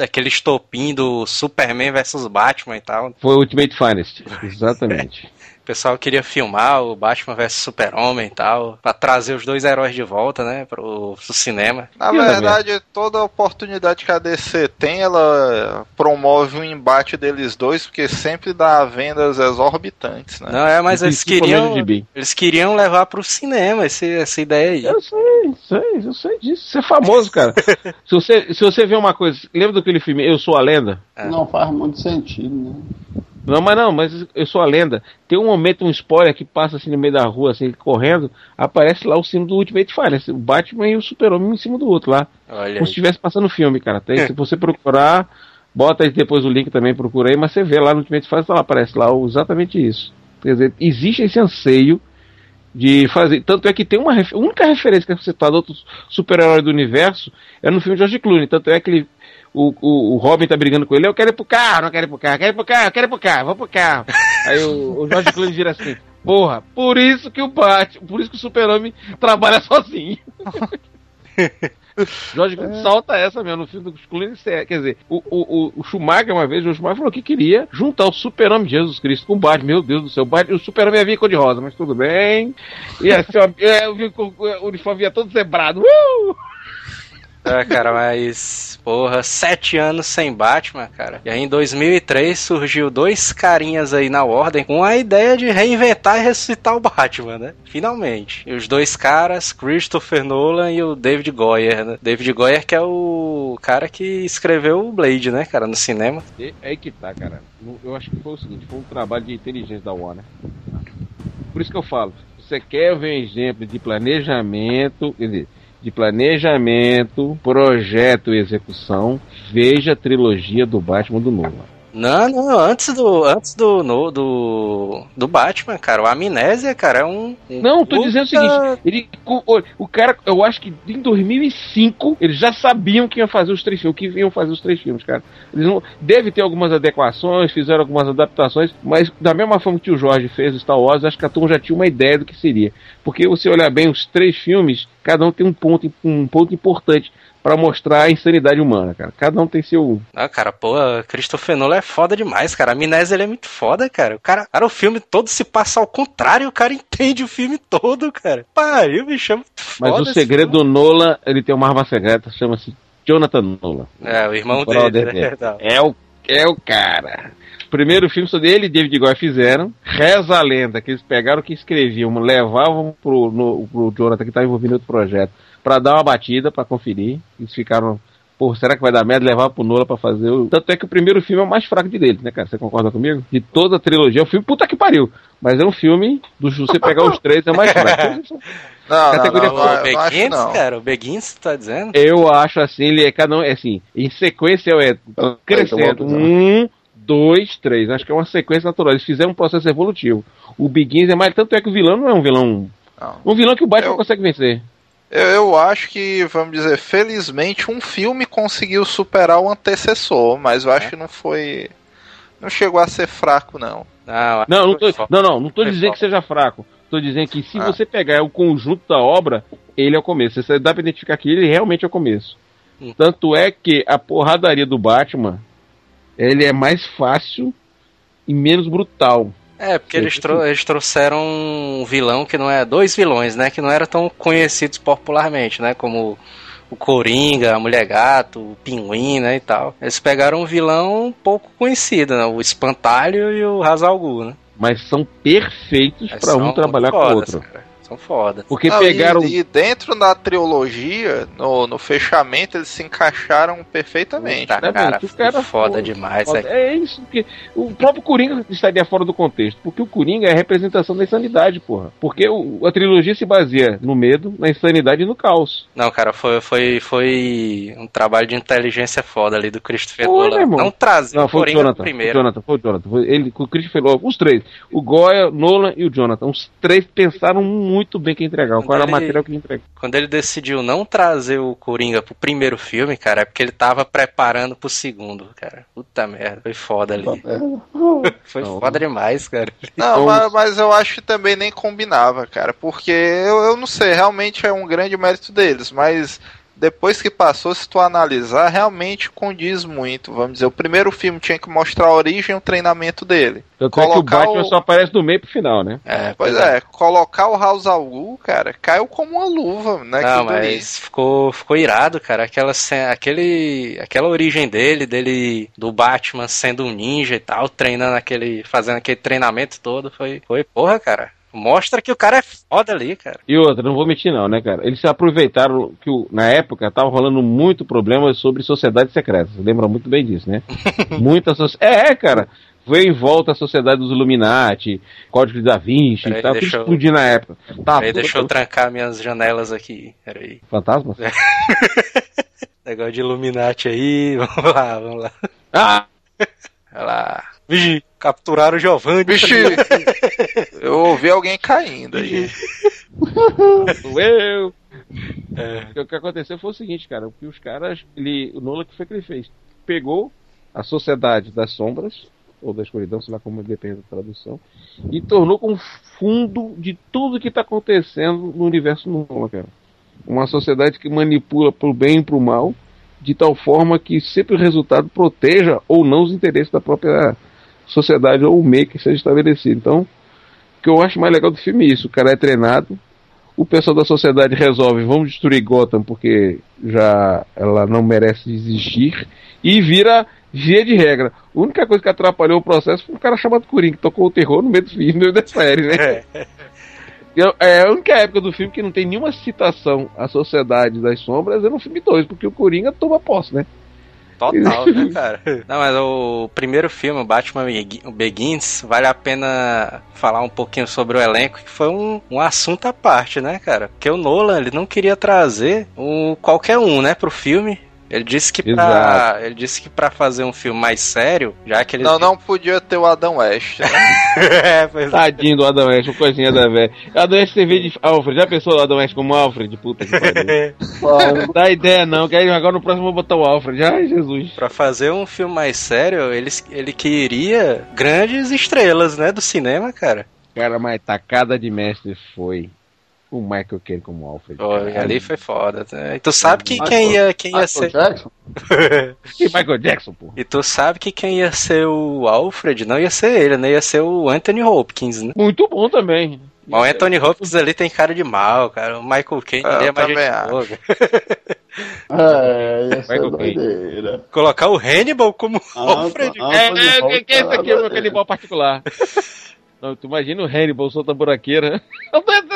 aquele estopim do Superman versus Batman e tal. Foi o Ultimate Finest. Exatamente. O pessoal queria filmar o Batman vs Super-Homem e tal, pra trazer os dois heróis de volta, né, pro, pro cinema. Na E verdade, toda oportunidade que a DC tem, ela promove um embate deles dois, porque sempre dá vendas exorbitantes, né? Não, é, mas E eles queriam, eles queriam levar pro cinema esse, essa ideia aí. Eu sei, sei, eu sei disso. Você é famoso, cara. se, você, se você vê uma coisa, lembra daquele filme Eu Sou a Lenda? É. Não faz muito sentido, né? Não, mas não, mas eu sou a lenda. Tem um momento, um spoiler que passa assim no meio da rua, assim, correndo, aparece lá o símbolo do Ultimate Finance, o Batman e o Super-Homem em cima do outro lá. Olha Como se estivesse passando filme, cara. Tem, se você procurar, bota aí depois o link também, procura aí, mas você vê lá no Ultimate Finance, lá aparece lá o- exatamente isso. Quer dizer, existe esse anseio de fazer. Tanto é que tem uma a única referência que é citada outro super-herói do universo é no filme de George Clooney. Tanto é que ele, o, o, o Robin tá brigando com ele, eu quero ir pro carro, não quero ir pro carro, quero ir pro carro, quero ir pro carro, vou pro carro. Aí o, o George Clooney vira assim, porra, por isso que o Batman, por isso que o super-homem trabalha sozinho. Jorge Clooney solta essa mesmo no filme do Clooney, quer dizer, o, o, o- Schumacher uma vez, o Schumacher falou que queria juntar o super-homem de Jesus Cristo com o Batman, meu Deus do céu, o, Batman, o super-homem ia vir cor de rosa, mas tudo bem, e assim, ó, é, eu vi o uniforme ia todo zebrado, uh! É, cara, mas, porra, sete anos sem Batman, cara. E aí em 2003 surgiu dois carinhas aí na ordem com a ideia de reinventar e ressuscitar o Batman, né? Finalmente. E os dois caras, Christopher Nolan e o David Goyer, né? David Goyer que é o cara que escreveu o Blade, né, cara, no cinema. É aí que tá, cara. Eu acho que foi o seguinte, foi um trabalho de inteligência da Warner. Por isso que eu falo, você quer ver um exemplo de planejamento, quer dizer, de planejamento, projeto e execução, veja a trilogia do Batman do Nolan. Não, não, antes do antes do no, do do Batman, cara, o Amnésia, cara, é um, um Não, tô dizendo o seguinte, ele, o, o- o cara, eu acho que em 2005 eles já sabiam que iam fazer os três filmes, que iam fazer os três filmes, cara. Eles não, deve ter algumas adequações, fizeram algumas adaptações, mas da mesma forma que o Jorge fez Star Wars, acho que a turma já tinha uma ideia do que seria. Porque você olhar bem os três filmes, cada um tem um ponto, um ponto importante pra mostrar a insanidade humana, cara. Cada um tem seu Não, cara, pô, Christopher Nolan é foda demais, cara. A Amnésia ele é muito foda, cara. O cara, cara, o filme todo se passa ao contrário, o cara entende o filme todo, cara. Pariu, bicho, é muito Mas foda o segredo do Nolan, ele tem uma arma secreta, chama-se Jonathan Nolan. filme. É, o irmão Moral dele, dele. né? É o, é o cara. Primeiro filme só dele e David Goyer fizeram. Reza a lenda que eles pegaram o que escreviam, levavam pro, no, pro Jonathan que estava envolvido em outro projeto pra dar uma batida, pra conferir. Eles ficaram, pô, será que vai dar merda? Levar pro Nola pra fazer o. Tanto é que o primeiro filme é o mais fraco de deles, né, cara? Você concorda comigo? De toda a trilogia, é um filme puta que pariu. Mas é um filme, do, se você pegar os três, é o mais fraco. Não, Categoria não, O não, não acho Begins, não. cara, o Begins, tá dizendo? Eu acho assim, ele é cada um, é assim, em sequência é crescendo. Então, vamos lá. Um, dois, três. Acho que é uma sequência natural. Eles fizeram um processo evolutivo. O Begins é mais. Tanto é que o vilão não é um vilão. Não. Um vilão que o Batman Eu- consegue vencer. Eu, eu acho que, vamos dizer, felizmente um filme conseguiu superar o antecessor, mas eu acho que não foi. Não chegou a ser fraco, não. Não, Não, não tô, não, não, não tô dizendo que seja fraco. Tô dizendo que se Ah. você pegar o conjunto da obra, ele é o começo. Você dá pra identificar que ele realmente é o começo. Hum. Tanto é que a porradaria do Batman, ele é mais fácil e menos brutal. É, porque eles, trou- eles trouxeram um vilão que não é. Dois vilões, né? Que não eram tão conhecidos popularmente, né? Como o Coringa, a Mulher Gato, o Pinguim, né? E tal. Eles pegaram um vilão pouco conhecido, né? O Espantalho e o Hazal Ghul, né? Mas são perfeitos são um trabalhar com o outro. cara. São foda. Porque Não, pegaram. e, e dentro da trilogia, no, no fechamento, eles se encaixaram perfeitamente. Tá, cara? O cara foda foi- demais, Foda. é. É isso, porque o próprio Coringa estaria fora do contexto. Porque o Coringa é a representação da insanidade, porra. Porque o- a trilogia se baseia no medo, na insanidade e no caos. Não, cara, foi, foi, foi um trabalho de inteligência foda ali do Christopher Foi, meu Nolan. irmão. Não trazer Não, o foi o Coringa Jonathan. primeiro. Foi o Jonathan, foi o Jonathan. Foi ele com o Christopher Nolan, os três. O Goya, Nolan e o Jonathan. Os três pensaram muito muito bem que entregar. Qual era o ele- material que entregar. Quando ele decidiu não trazer o Coringa pro primeiro filme, cara, é porque ele tava preparando pro segundo, cara. Puta merda, foi foda ali. Foi Não. foda demais, cara. Não, Então- mas, mas eu acho que também nem combinava, cara. Porque eu, eu não sei, realmente é um grande mérito deles, mas depois que passou, se tu analisar, realmente condiz muito. Vamos dizer, o primeiro filme tinha que mostrar a origem e o treinamento dele. Tanto é que o Colocar Batman o- só aparece do meio pro final, né? É, Pois é, colocar o House al Ghul, cara, caiu como uma luva, né? Não, mas ficou, ficou irado, cara. Aquela, aquele, aquela origem dele, dele, do Batman sendo um ninja e tal, treinando aquele, fazendo aquele treinamento todo, foi, foi porra, cara. Mostra que o cara é foda ali, cara. E outra, não vou mentir não, né, cara? Eles se aproveitaram que o- na época tava rolando muito problemas sobre sociedades secretas. Você lembra muito bem disso, né? Muita soci... É, cara. Veio em volta a sociedade dos Illuminati, Código de Da Vinci, Peraí, tava tudo deixa eu- explodindo na época. Tá, Aí tudo- deixa eu trancar minhas janelas aqui. Peraí. Fantasma? Negócio de Illuminati aí. Vamos lá, vamos lá. Ah! Olha lá. Vigi, capturaram o Giovanni. Vixe, eu ouvi alguém caindo aí. Sou eu! É. O que aconteceu foi o seguinte, cara, que os caras, ele, o Nolan que foi que ele fez? Pegou a sociedade das sombras, ou da escuridão, sei lá como depende da tradução, e tornou como fundo de tudo que está acontecendo no universo Nolan, cara. Uma sociedade que manipula pro bem e pro mal, de tal forma que sempre o resultado proteja ou não os interesses da própria sociedade ou o meio que seja estabelecido. Então, o que eu acho mais legal do filme é isso, o cara é treinado, o pessoal da sociedade resolve, vamos destruir Gotham porque já ela não merece existir e vira via de regra. A única coisa que atrapalhou o processo foi um cara chamado Coringa, que tocou o terror no meio do filme, no meio da série, né? Eu- É a única época do filme que não tem nenhuma citação à Sociedade das Sombras é no filme 2, porque o Coringa toma posse, né? Total, né, cara? Não, mas o primeiro filme, o Batman Begi- Begins, vale a pena falar um pouquinho sobre o elenco, que foi um, um assunto à parte, né, cara? Porque o Nolan, ele não queria trazer um, qualquer um, né, pro filme. Ele disse que pra, ele disse que pra fazer um filme mais sério, já que ele Não, não podia ter o Adam West, né? é, pois é. Tadinho do Adam West, uma coisinha da velha. Adam West TV de Alfred, já pensou o Adam West como Alfred? Puta que pariu. Não dá ideia não, que aí agora no próximo eu vou botar o Alfred. Ai, Jesus. Pra fazer um filme mais sério, ele, ele queria grandes estrelas, né, do cinema, cara. Cara, mas tacada de mestre foi o Michael Caine como Alfred. Cara. ali foi foda. Né? E tu sabe que Michael- quem ia, quem ia Michael ser. Jackson? E Michael Jackson, pô. E tu sabe que quem ia ser o Alfred não ia ser ele, né? Ia ser o Anthony Hopkins, né? Muito bom também. Mas o Anthony Hopkins ali tem cara de mal, cara. O Michael Caine É, ali é mais gente boa, cara. É, ia. Colocar o Hannibal como Alfred. Ah, É, é, Hopkins, que, que é isso aqui, caralho. meu canibal particular. Não, tu imagina o Hannibal solta buraqueira.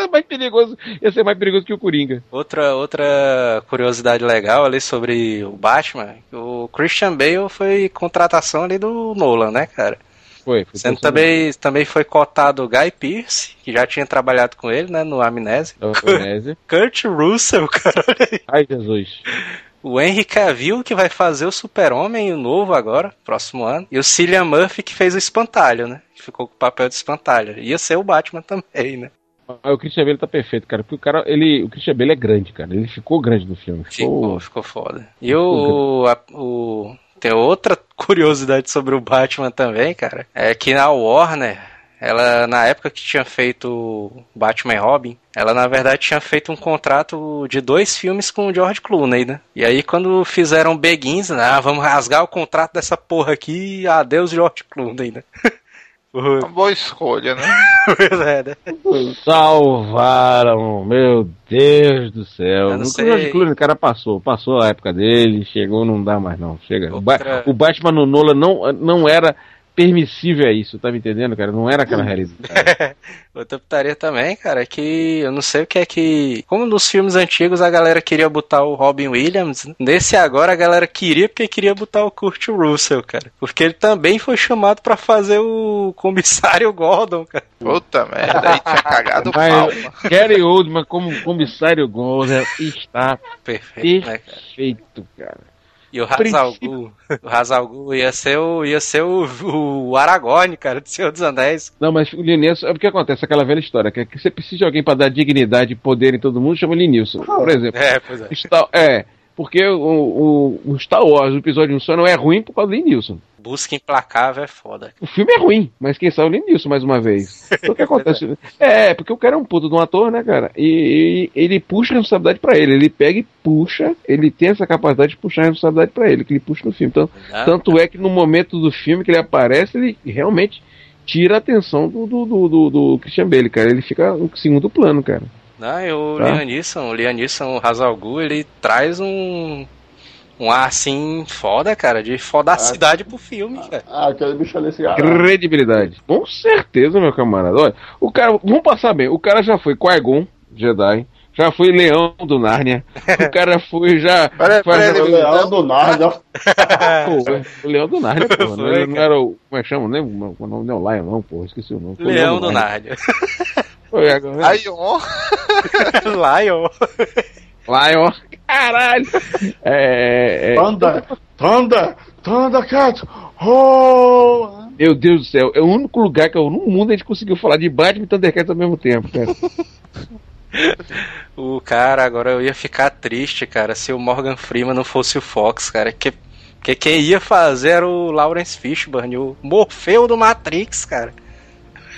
Ser mais perigoso, ia ser mais perigoso que o Coringa. Outra, outra curiosidade legal ali sobre o Batman, o Christian Bale foi contratação ali do Nolan, né, cara? Foi, foi Sendo também, também foi cotado o Guy Pearce, que já tinha trabalhado com ele, né, no Amnésia. Da Indonésia. Kurt Russell, cara. Ai, Jesus. O Henry Cavill, que vai fazer o Super-Homem o novo agora, próximo ano. E o Cillian Murphy, que fez o Espantalho, né? Que ficou com o papel de Espantalho. Ia ser o Batman também, né? Mas o Christian Bale tá perfeito, cara. Porque o cara, ele, o Christian Bale é grande, cara. Ele ficou grande no filme. Ficou, Ficou. ficou foda. E o, a- o. Tem outra curiosidade sobre o Batman também, cara. É que na Warner, ela, na época que tinha feito o Batman e Robin, ela na verdade tinha feito um contrato de dois filmes com o George Clooney, né? E aí quando fizeram Begins, né, ah, vamos rasgar o contrato dessa porra aqui adeus George Clooney, né? Uma boa escolha, né? Pois é, né? Salvaram, meu Deus do céu. Eu não No sei. George Clooney, o cara passou, passou a época dele, chegou, não dá mais não, chega. Outra- o Batman no Nola não, não era permissível a isso, tá me entendendo, cara? Não era aquela realidade. Outra putaria também, cara, é que eu não sei o que é que. Como nos filmes antigos a galera queria botar o Robin Williams, nesse agora a galera queria porque queria botar o Kurt Russell, cara. Porque ele também foi chamado pra fazer o comissário Gordon, cara. Puta merda, aí tinha cagado Mas- palma. Gary Oldman como comissário Gordon está Perfeito, né, cara? perfeito, cara. E o Hazalgu, o Hazalgu ia ser o, ia ser o, o Aragorn, cara, do Senhor dos Anéis. Não, mas o Linilson, é o que acontece, aquela velha história, que, é que você precisa de alguém pra dar dignidade e poder em todo mundo, chama Linilson. Por exemplo. É, pois é. Star, é, porque o, o, o Star Wars, o episódio 1 só não é ruim por causa do Linilson. Busca implacável é foda. O filme é ruim, mas quem sabe o Linilson mais uma vez. Então, o que acontece? É, porque o cara é um puto de um ator, né, cara? E, e ele puxa a responsabilidade pra ele. Ele pega e puxa, ele tem essa capacidade de puxar a responsabilidade pra ele, que ele puxa no filme. Então, Ah, tanto é que no momento do filme que ele aparece, ele realmente tira a atenção do, do, do, do, do Christian Bale, cara. Ele fica em segundo plano, cara. Não, e o Tá. O Liam Neeson, o Hazalgu, ele traz um um ar assim foda, cara, de fodacidade pro filme, cara. Ah, aquele bicho ali, cara. Credibilidade. Com certeza, meu camarada. Olha, o cara, vamos passar bem. O cara já foi Qui-Gon, Jedi. Já foi Leão do Nárnia. O cara foi já. Peraí, peraí, O leão do Narnia. Pô, o Leão do Nárnia, pô. Foi, Não, ele não era o. Como é que chama? Nem o nome não é o Lion, não, pô. Esqueci o nome. Foi o Leão do Nárnia. Foi, agora- Aion, Lion. Lion. Caralho! É, é, Thunder, Thunder, Thundercat. Oh! Meu Deus do céu, é o único lugar que eu, no mundo a gente conseguiu falar de Batman e Thundercats ao mesmo tempo, cara. O cara, agora eu ia ficar triste, cara, se o Morgan Freeman não fosse o Fox, cara. Que, que quem ia fazer era o Lawrence Fishburne, o Morfeu do Matrix, cara.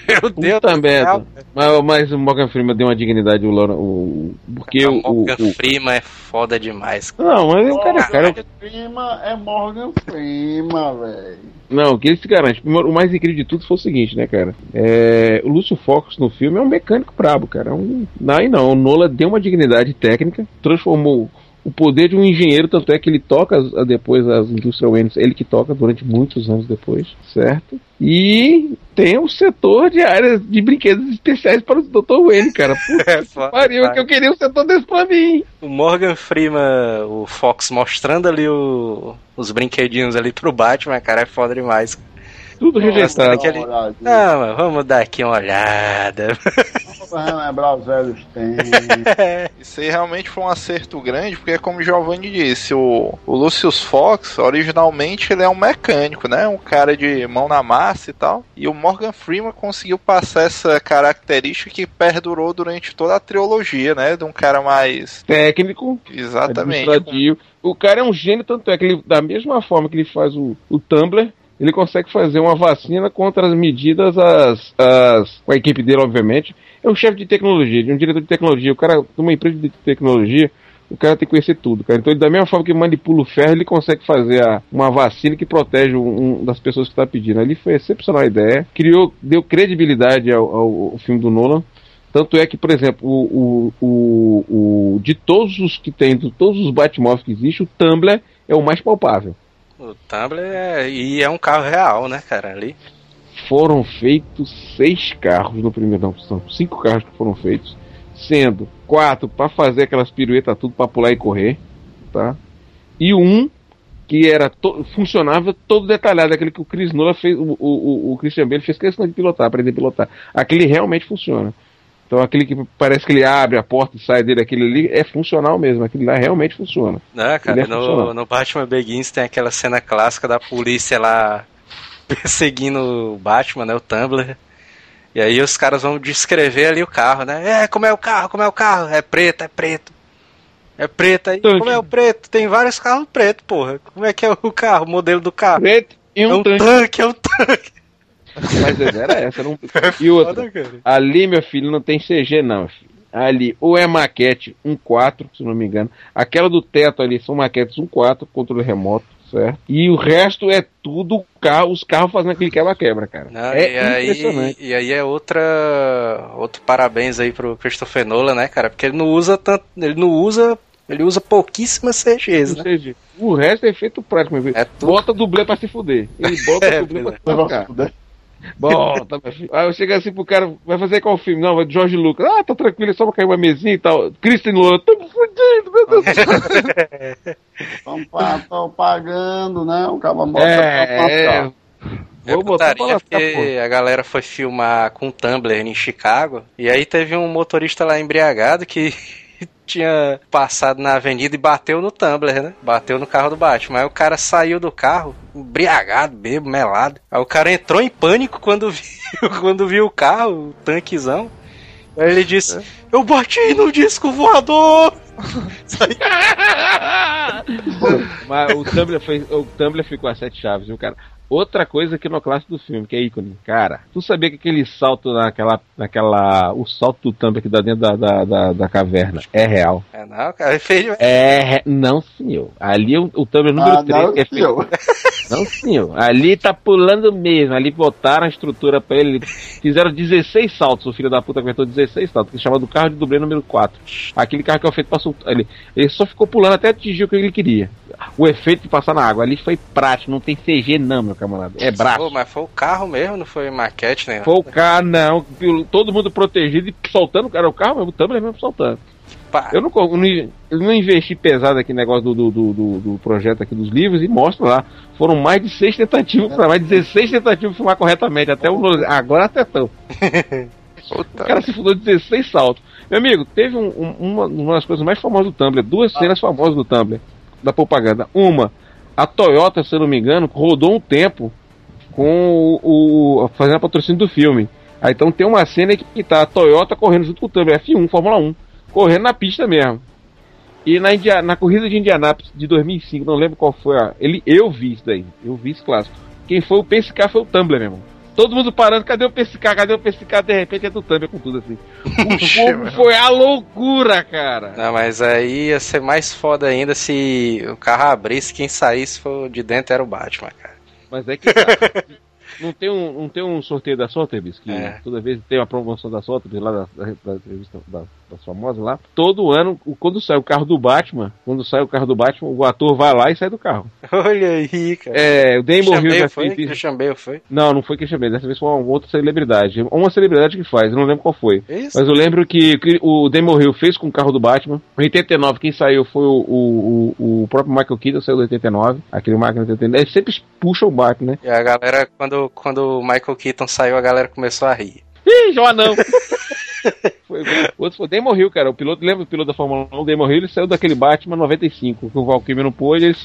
Meu Deus Puta do merda. céu. Mas, mas o Morgan Freeman deu uma dignidade Laura, o, o- porque O o, Morgan o- Freeman é foda demais. Não, mas o cara, cara Morgan Freeman é Morgan Freeman, velho. Não, o que ele se garante. O mais incrível de tudo foi o seguinte, né, cara? É, o Lúcio Fox no filme é um mecânico brabo, cara. É um, não, e não. O Nola deu uma dignidade técnica, transformou o poder de um engenheiro, tanto é que ele toca depois as Industrial Waynes, ele que toca durante muitos anos depois, certo? E tem o setor de áreas de brinquedos especiais para o Dr. Wayne, cara. Puta É que pariu, que eu queria um setor desse pra mim. O Morgan Freeman, o Fox mostrando ali o- os brinquedinhos ali pro Batman, cara, é foda demais. Tudo rejeitado. Aquele- Não, mas vamos dar aqui uma olhada. Vamos relembrar os velhos tempos. Isso aí realmente foi um acerto grande, porque como o Giovanni disse, o, o Lucius Fox, originalmente ele é um mecânico, né? Um cara de mão na massa e tal. E o Morgan Freeman conseguiu passar essa característica que perdurou durante toda a trilogia, né? De um cara mais. Técnico, Exatamente. administrativo. O cara é um gênio, tanto é que ele, da mesma forma que ele faz o, o Tumblr, ele consegue fazer uma vacina contra as medidas, as, as, com a equipe dele, obviamente. É um chefe de tecnologia, de um diretor de tecnologia. O cara, numa empresa de tecnologia, o cara tem que conhecer tudo, cara. Então, da mesma forma que manipula o ferro, ele consegue fazer a- uma vacina que protege um, um das pessoas que está pedindo. Ali foi excepcional a ideia. Criou, deu credibilidade ao, ao- ao filme do Nolan. Tanto é que, por exemplo, o, o, o- de todos os que tem, de todos os Batmóveis que existem, o Tumblr é o mais palpável. O Tumblr é, e é um carro real, né, cara, ali. Foram feitos seis carros no primeiro, não, são cinco carros que foram feitos, sendo quatro para fazer aquelas piruetas tudo para pular e correr, tá? E um que era to- funcionava todo detalhado, aquele que o Chris Nolan fez, o, o, o- Christian Bale fez questão de pilotar, aprender a pilotar. Aquele realmente funciona. Então aquele que parece que ele abre a porta e sai dele, aquele ali é funcional mesmo, aquele lá realmente funciona. Né, cara, é no, no Batman Begins tem aquela cena clássica da polícia lá perseguindo o Batman, né, o Tumblr. E aí os caras vão descrever ali o carro, né? É, como é o carro, como é o carro? É preto, é preto. É preto aí. Tanque. Como é o preto? Tem vários carros pretos, porra. Como é que é o carro, o modelo do carro? Preto e É um um tanque. tanque, é um tanque. Mas era essa, não... E outra, Foda. Ali, meu filho, não tem CG, não. filho. Ali, ou é maquete 1.4, se não me engano. Aquela do teto ali são maquetes 1.4, controle remoto, certo? E o resto é tudo carro, os carros fazendo aquele quebra-quebra, cara. Não, é e, aí, impressionante. e aí é outra. Outro parabéns aí pro Christopher Nolan, né, cara? Porque ele não usa tanto. Ele não usa. Ele usa pouquíssimas CGs, né? sei, o resto é efeito prático, meu filho. É tudo. Bota dublê pra se fuder. Ele bota É, dublê pra pois se lascar. Bota, meu filho. Aí eu chego assim pro cara, vai fazer qual filme? Não, vai de Jorge Lucas. Ah, tá tranquilo, é só pra cair uma mesinha e tal. Christian Nolan, tamo fudido, meu Deus do céu. Estão pa- pagando, né? O cara bota É, pra é. É Vou botar putaria lascar, porque a galera foi filmar com um Tumblr em Chicago. E aí teve um motorista lá embriagado que tinha passado na avenida e bateu no Tumblr, né? Bateu no carro do Batman. Aí o cara saiu do carro, embriagado, bebo, melado. Aí o cara entrou em pânico quando viu, quando viu o carro, o tanquezão. Aí ele disse: Eu bati no disco voador! Mas o Tumblr, foi, o Tumblr ficou a sete chaves, viu, cara? Outra coisa que no clássico do filme, que é ícone. Cara, tu sabia que aquele salto naquela. naquela o salto do Tumblr que dá dentro da, da, da, da caverna é real. É não, cara, fez. É. re- Não, senhor. Ali o, o Tumblr número Ah, 3 não, que é feito. Não, senhor. Ali tá pulando mesmo. Ali botaram a estrutura pra ele. Fizeram 16 saltos. O filho da puta aguentou 16 saltos. Que chama do carro de dublê número 4. Aquele carro que é feito pra soltar. Ele, ele só ficou pulando até atingir o que ele queria. O efeito de passar na água. Ali foi prático. Não tem CG, não, meu camarada. É braço. Pô, mas foi o carro mesmo, não foi maquete, né? Foi o carro, não. Todo mundo protegido e soltando. Cara, o carro mesmo. O Tumblr mesmo soltando. Pá. Eu não, eu não, eu não investi pesado aqui no negócio do, do, do, do- do projeto aqui dos livros e mostra lá. Foram mais de seis tentativas, para mais de 16 tentativas de filmar corretamente. Até o. Agora até tão. O cara se fundou 16 saltos. Meu amigo, teve um- um- uma, uma das coisas mais famosas do Tumblr, duas cenas famosas do Tumblr, da propaganda. Uma, a Toyota, se eu não me engano, rodou um tempo com o, o- fazendo a patrocínio do filme. Aí então tem uma cena que, que tá a Toyota correndo junto com o Tumblr, F1, Fórmula 1, correndo na pista mesmo. E na, India- na corrida de Indianápolis de 2005, não lembro qual foi a. Ele, eu vi isso daí, eu vi esse clássico. Quem foi o PSK foi o Tumblr, meu irmão. Todo mundo parando, cadê o PSK? Cadê o PSK? De repente é do Tumblr com tudo assim. O foi a loucura, cara. Não, mas aí ia ser mais foda ainda se o carro abrisse quem saísse for de dentro era o Batman, cara. Mas é que tá. Não tem um, não tem um sorteio da Sotheby's, que É. toda vez tem uma promoção da Sotheby's lá da, da, da revista da, das famosas lá. Todo ano, quando sai o carro do Batman, quando sai o carro do Batman, o ator vai lá e sai do carro. Olha aí, cara. É, o Damon Hill já foi? Christian Bale foi? Não, não foi Christian Bale, dessa vez foi uma outra celebridade. Uma celebridade que faz, eu não lembro qual foi. Isso? Mas eu lembro que o Damon Hill fez com o carro do Batman. Em 89, quem saiu foi o, o, o, o próprio Michael Keaton, saiu do 89. Aquele máquina de 89. Eles sempre puxam o Batman, né? E a galera, quando, quando o Michael Keaton saiu, a galera começou a rir. Ih, não. foi, o outro foi o Damon Hill, cara. O piloto, lembra do piloto da Fórmula 1? O Damon Hill ele saiu daquele Batman 95, que o Valkyrie não pôde. Ele,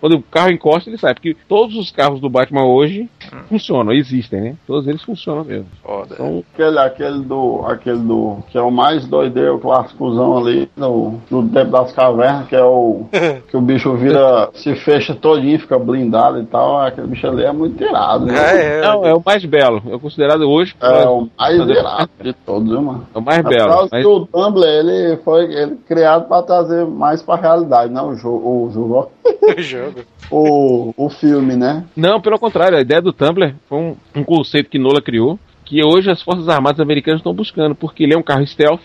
quando o carro encosta, ele sai. Porque todos os carros do Batman hoje funcionam, existem, né? Todos eles funcionam mesmo. Foda. Então, Aquele, aquele do. Aquele do. Que é o mais doideiro, o clássicozão ali do, do tempo das cavernas, que é o. que o bicho vira. se fecha todinho, fica blindado e tal. Aquele bicho ali é muito irado, né? É, é, não, é o mais belo. É considerado hoje É o mais irado de todos, viu, mano? é o mais É causa Mas- que o Tumblr ele foi ele criado para trazer mais pra realidade, não o jogo, o, jogo, o jogo. o, o filme, né? Não, pelo contrário, a ideia do Tumblr foi um, um conceito que Nola criou, que hoje as Forças Armadas Americanas estão buscando, porque ele é um carro stealth,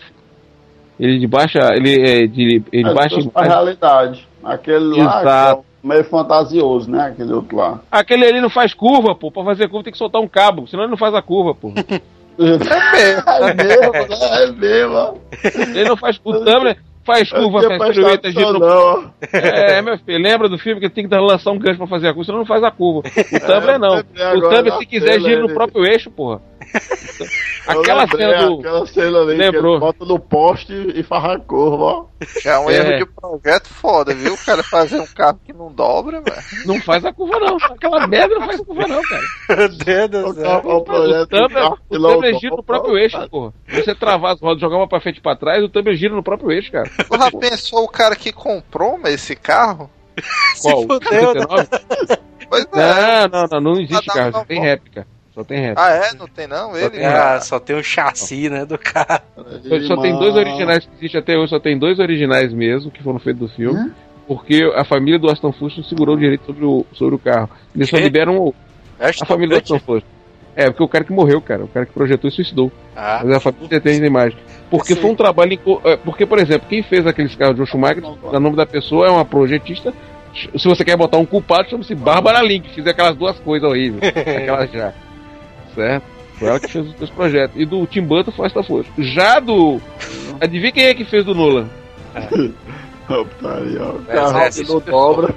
ele de baixa, ele é de ele É, baixa pra realidade. Aquele lá que é Exato. o meio fantasioso, né? Aquele outro lá. Aquele ali não faz curva, pô. Pra fazer curva tem que soltar um cabo, senão ele não faz a curva, pô. É mesmo, né? É mesmo. Ele não faz. O Tumblr faz curva, tinha faz prestado pirueta, gira atenção, no. não. É, meu filho, lembra do filme que tem que dar- lançar um gancho pra fazer a curva, senão não faz a curva. O Tumblr não. lembrei O Tumblr, se quiser, gira no próprio eixo, porra. Aquela lembrei, cena do. Aquela cena ali Lembrou. que ele bota no poste e faz a curva, ó. É um É. erro de projeto foda, viu? O cara fazer um carro que não dobra, velho. Não faz a curva, não. Aquela merda não faz a curva, não, cara. Meu Deus do O carro- o O projeto Tumblr, carro o Tumblr gira no próprio ó. eixo, porra. Você travar as rodas, jogar uma pra frente e pra trás, o Tumblr gira no próprio eixo, cara. Já pensou o cara que comprou mas, esse carro? Qual? fudeu, 69? Pois é. Não, não, não, não existe carro, tem réplica. Só tem réplica. Ah, é? Não tem não? Ele? tem- Ah, só tem o chassi, né, do carro. Só tem dois originais que existem até hoje, só tem dois originais mesmo que foram feitos do filme. Hum? Porque a família do Aston Fusion segurou o direito sobre o, sobre o carro. Eles só Quê? liberam o- Acho a família do Aston Fusion. É, porque o cara que morreu, cara, o cara que projetou e suicidou. Ah, Mas a família tem a imagem. Porque Sim. foi um trabalho. é, Porque, por exemplo, quem fez aqueles carros de Joe Schumacher, o nome da pessoa é uma projetista. Se você quer botar um culpado, chama-se Bárbara Link, fizer aquelas duas coisas horríveis. aquelas já. Certo? Foi ela que fez os dois projetos. E do Tim Burton foi esta força. Já do. Adivinha quem é que fez do Nolan? Putaria. O É, carro é, não dobra.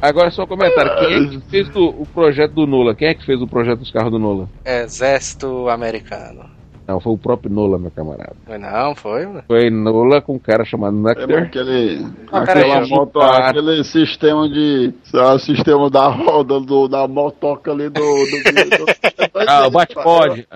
Agora só um comentário. Quem é que fez do- o projeto do Nolan? Quem é que fez o projeto dos carros do Nolan? Exército Americano. Não, foi o próprio Nola, meu camarada. Foi não, foi, mano. Foi Nola com um cara chamado É Nectar. aquele, Ah, aquela moto, aquele sistema de. o sistema da roda do, da motoca ali do. do, do Ah, o bate-pode.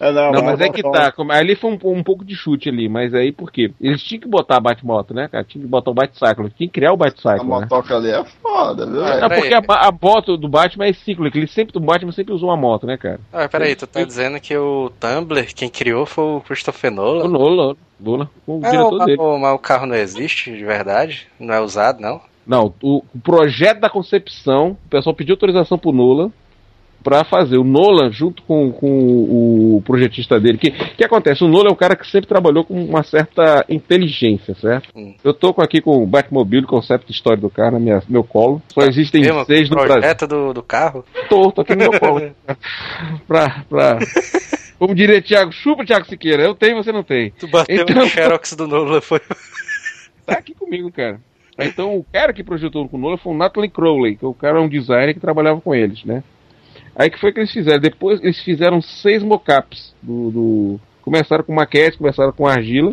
É, não, Não, mas é que tá. como- Ali foi um, um pouco de chute ali, mas aí por quê? Eles tinham que botar bate-moto, né, cara? Tinha que botar o bate-cycle. Tinha que criar o A bate-cycle, né? motoca ali é foda, viu? Ah, É Peraí. porque a, a moto do Batman é cíclica. Ele sempre, o Batman sempre usou uma moto, né, cara? Ah, peraí, tu tá dizendo que o Tumblr, quem criou foi o Christopher O Nolan? Nola, Nola, o Ah, diretor o, dele. o- mas o carro não existe de verdade? Não é usado, não? Não, o, o projeto da concepção, o pessoal pediu autorização pro Nolan pra fazer. O Nolan, junto com, com o projetista dele, que que acontece? O Nolan é um cara que sempre trabalhou com uma certa inteligência, certo? Hum. Eu tô com aqui com o Batmobile, concept história do cara, no minha, meu colo. Só existem Mesmo, seis no Brasil. projeto do, do carro? Tô, tô aqui no meu colo. pra, pra... Como diria Thiago, chupa Thiago Siqueira, eu tenho, você não tem. Tu bateu Então- o Xerox do Nolan, foi... tá aqui comigo, cara. Então, o cara que projetou com o Nolan foi o Natalie Crowley, que o cara é um designer que trabalhava com eles, né? Aí que foi que eles fizeram? Depois eles fizeram seis mockups do, do... Começaram com maquete, começaram com argila,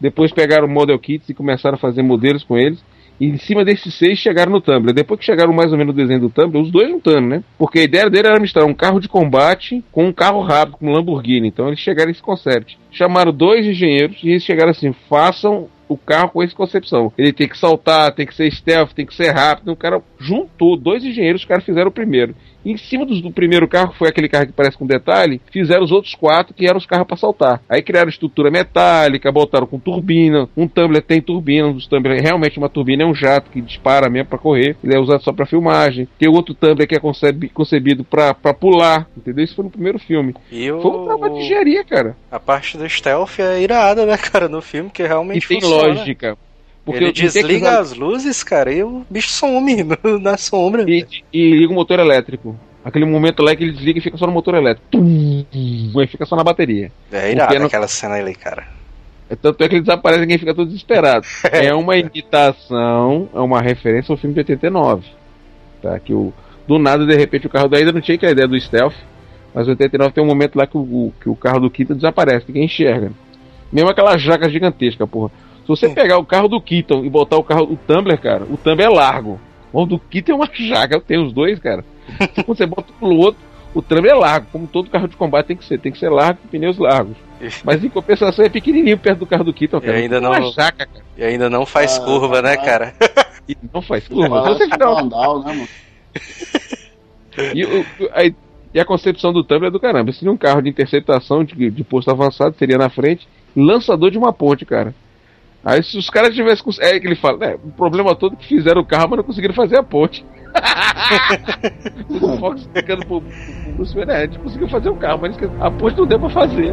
depois pegaram model kits e começaram a fazer modelos com eles. E em cima desses seis chegaram no Tumblr. Depois que chegaram mais ou menos no desenho do Tumblr, os dois juntando, né? Porque a ideia dele era misturar um carro de combate com um carro rápido, com um Lamborghini. Então eles chegaram nesse concept. Chamaram dois engenheiros e eles chegaram assim: façam o carro com essa concepção. Ele tem que saltar, tem que ser stealth, tem que ser rápido. O cara juntou dois engenheiros, os caras fizeram o primeiro. E em cima do, do primeiro carro, que foi aquele carro que parece com detalhe, fizeram os outros quatro que eram os carros para saltar. Aí criaram estrutura metálica, botaram com turbina. Um Tumbler tem turbina, um dos Tumbler é realmente uma turbina, é um jato que dispara mesmo para correr. Ele é usado só para filmagem. Tem outro Tumbler que é concebido para pular, entendeu? Isso foi no primeiro filme. E Foi um trabalho de o... engenharia, cara. a parte do stealth é irada, né, cara, no filme, que E realmente tem funciona. Lógica. Porque Ele desliga aqueles- as luzes, cara, e o bicho some na sombra. e, e liga o motor elétrico. Aquele momento lá que ele desliga e fica só no motor elétrico. Tum, fica só na bateria. É Porque não- aquela cena ali, cara. É Tanto é que ele desaparece e ninguém fica todo desesperado. é uma imitação, é uma referência ao filme de 89. Tá? Que o, do nada, de repente, o carro da ainda não tinha aquela ideia do stealth. Mas em 89 tem um momento lá que o, que o carro do Keaton desaparece, ninguém enxerga. Mesmo aquela jaca gigantesca, porra. Se você pegar o carro do Keaton e botar o carro do Tumblr, cara, o Tumblr é largo. O do Keaton é uma jaca, tem os dois, cara. Quando você bota um pro outro, o Tumblr é largo, como todo carro de combate tem que ser. Tem que ser largo com pneus largos. Mas em compensação é pequenininho perto do carro do Keaton, cara. E ainda É uma não- jaca, cara. E ainda não faz Ah, curva, né, ah. cara? E não faz curva. Parece você fizer uma- Vandal, né, mano? E, o- a, e a concepção do Tumblr é do caramba. Seria um carro de interceptação de, de posto avançado, seria na frente, lançador de uma ponte, cara. Aí se os caras tivessem. cons- É que ele fala, né? O problema todo é que fizeram o carro, mas não conseguiram fazer a ponte. o Fox pegando pro, pro Bruce Wayne, é, a gente conseguiu fazer o carro, mas a ponte não deu pra fazer.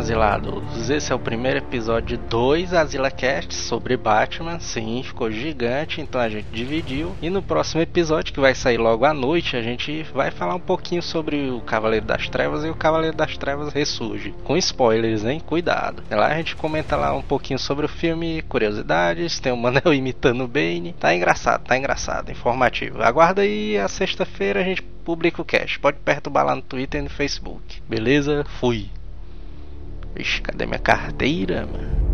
Asilados. Esse é o primeiro episódio de dois AsilaCasts sobre Batman. Sim, ficou gigante, então a gente dividiu. E no próximo episódio, que vai sair logo à noite, a gente vai falar um pouquinho sobre o Cavaleiro das Trevas e o Cavaleiro das Trevas ressurge. Com spoilers, hein? Cuidado. Lá a gente comenta lá um pouquinho sobre o filme, curiosidades, tem o Manel imitando o Bane. Tá engraçado, tá engraçado, informativo. Aguarda aí a sexta-feira a gente publica o cast. Pode perturbar lá no Twitter e no Facebook. Beleza? Fui. Ixi, cadê minha carteira, mano?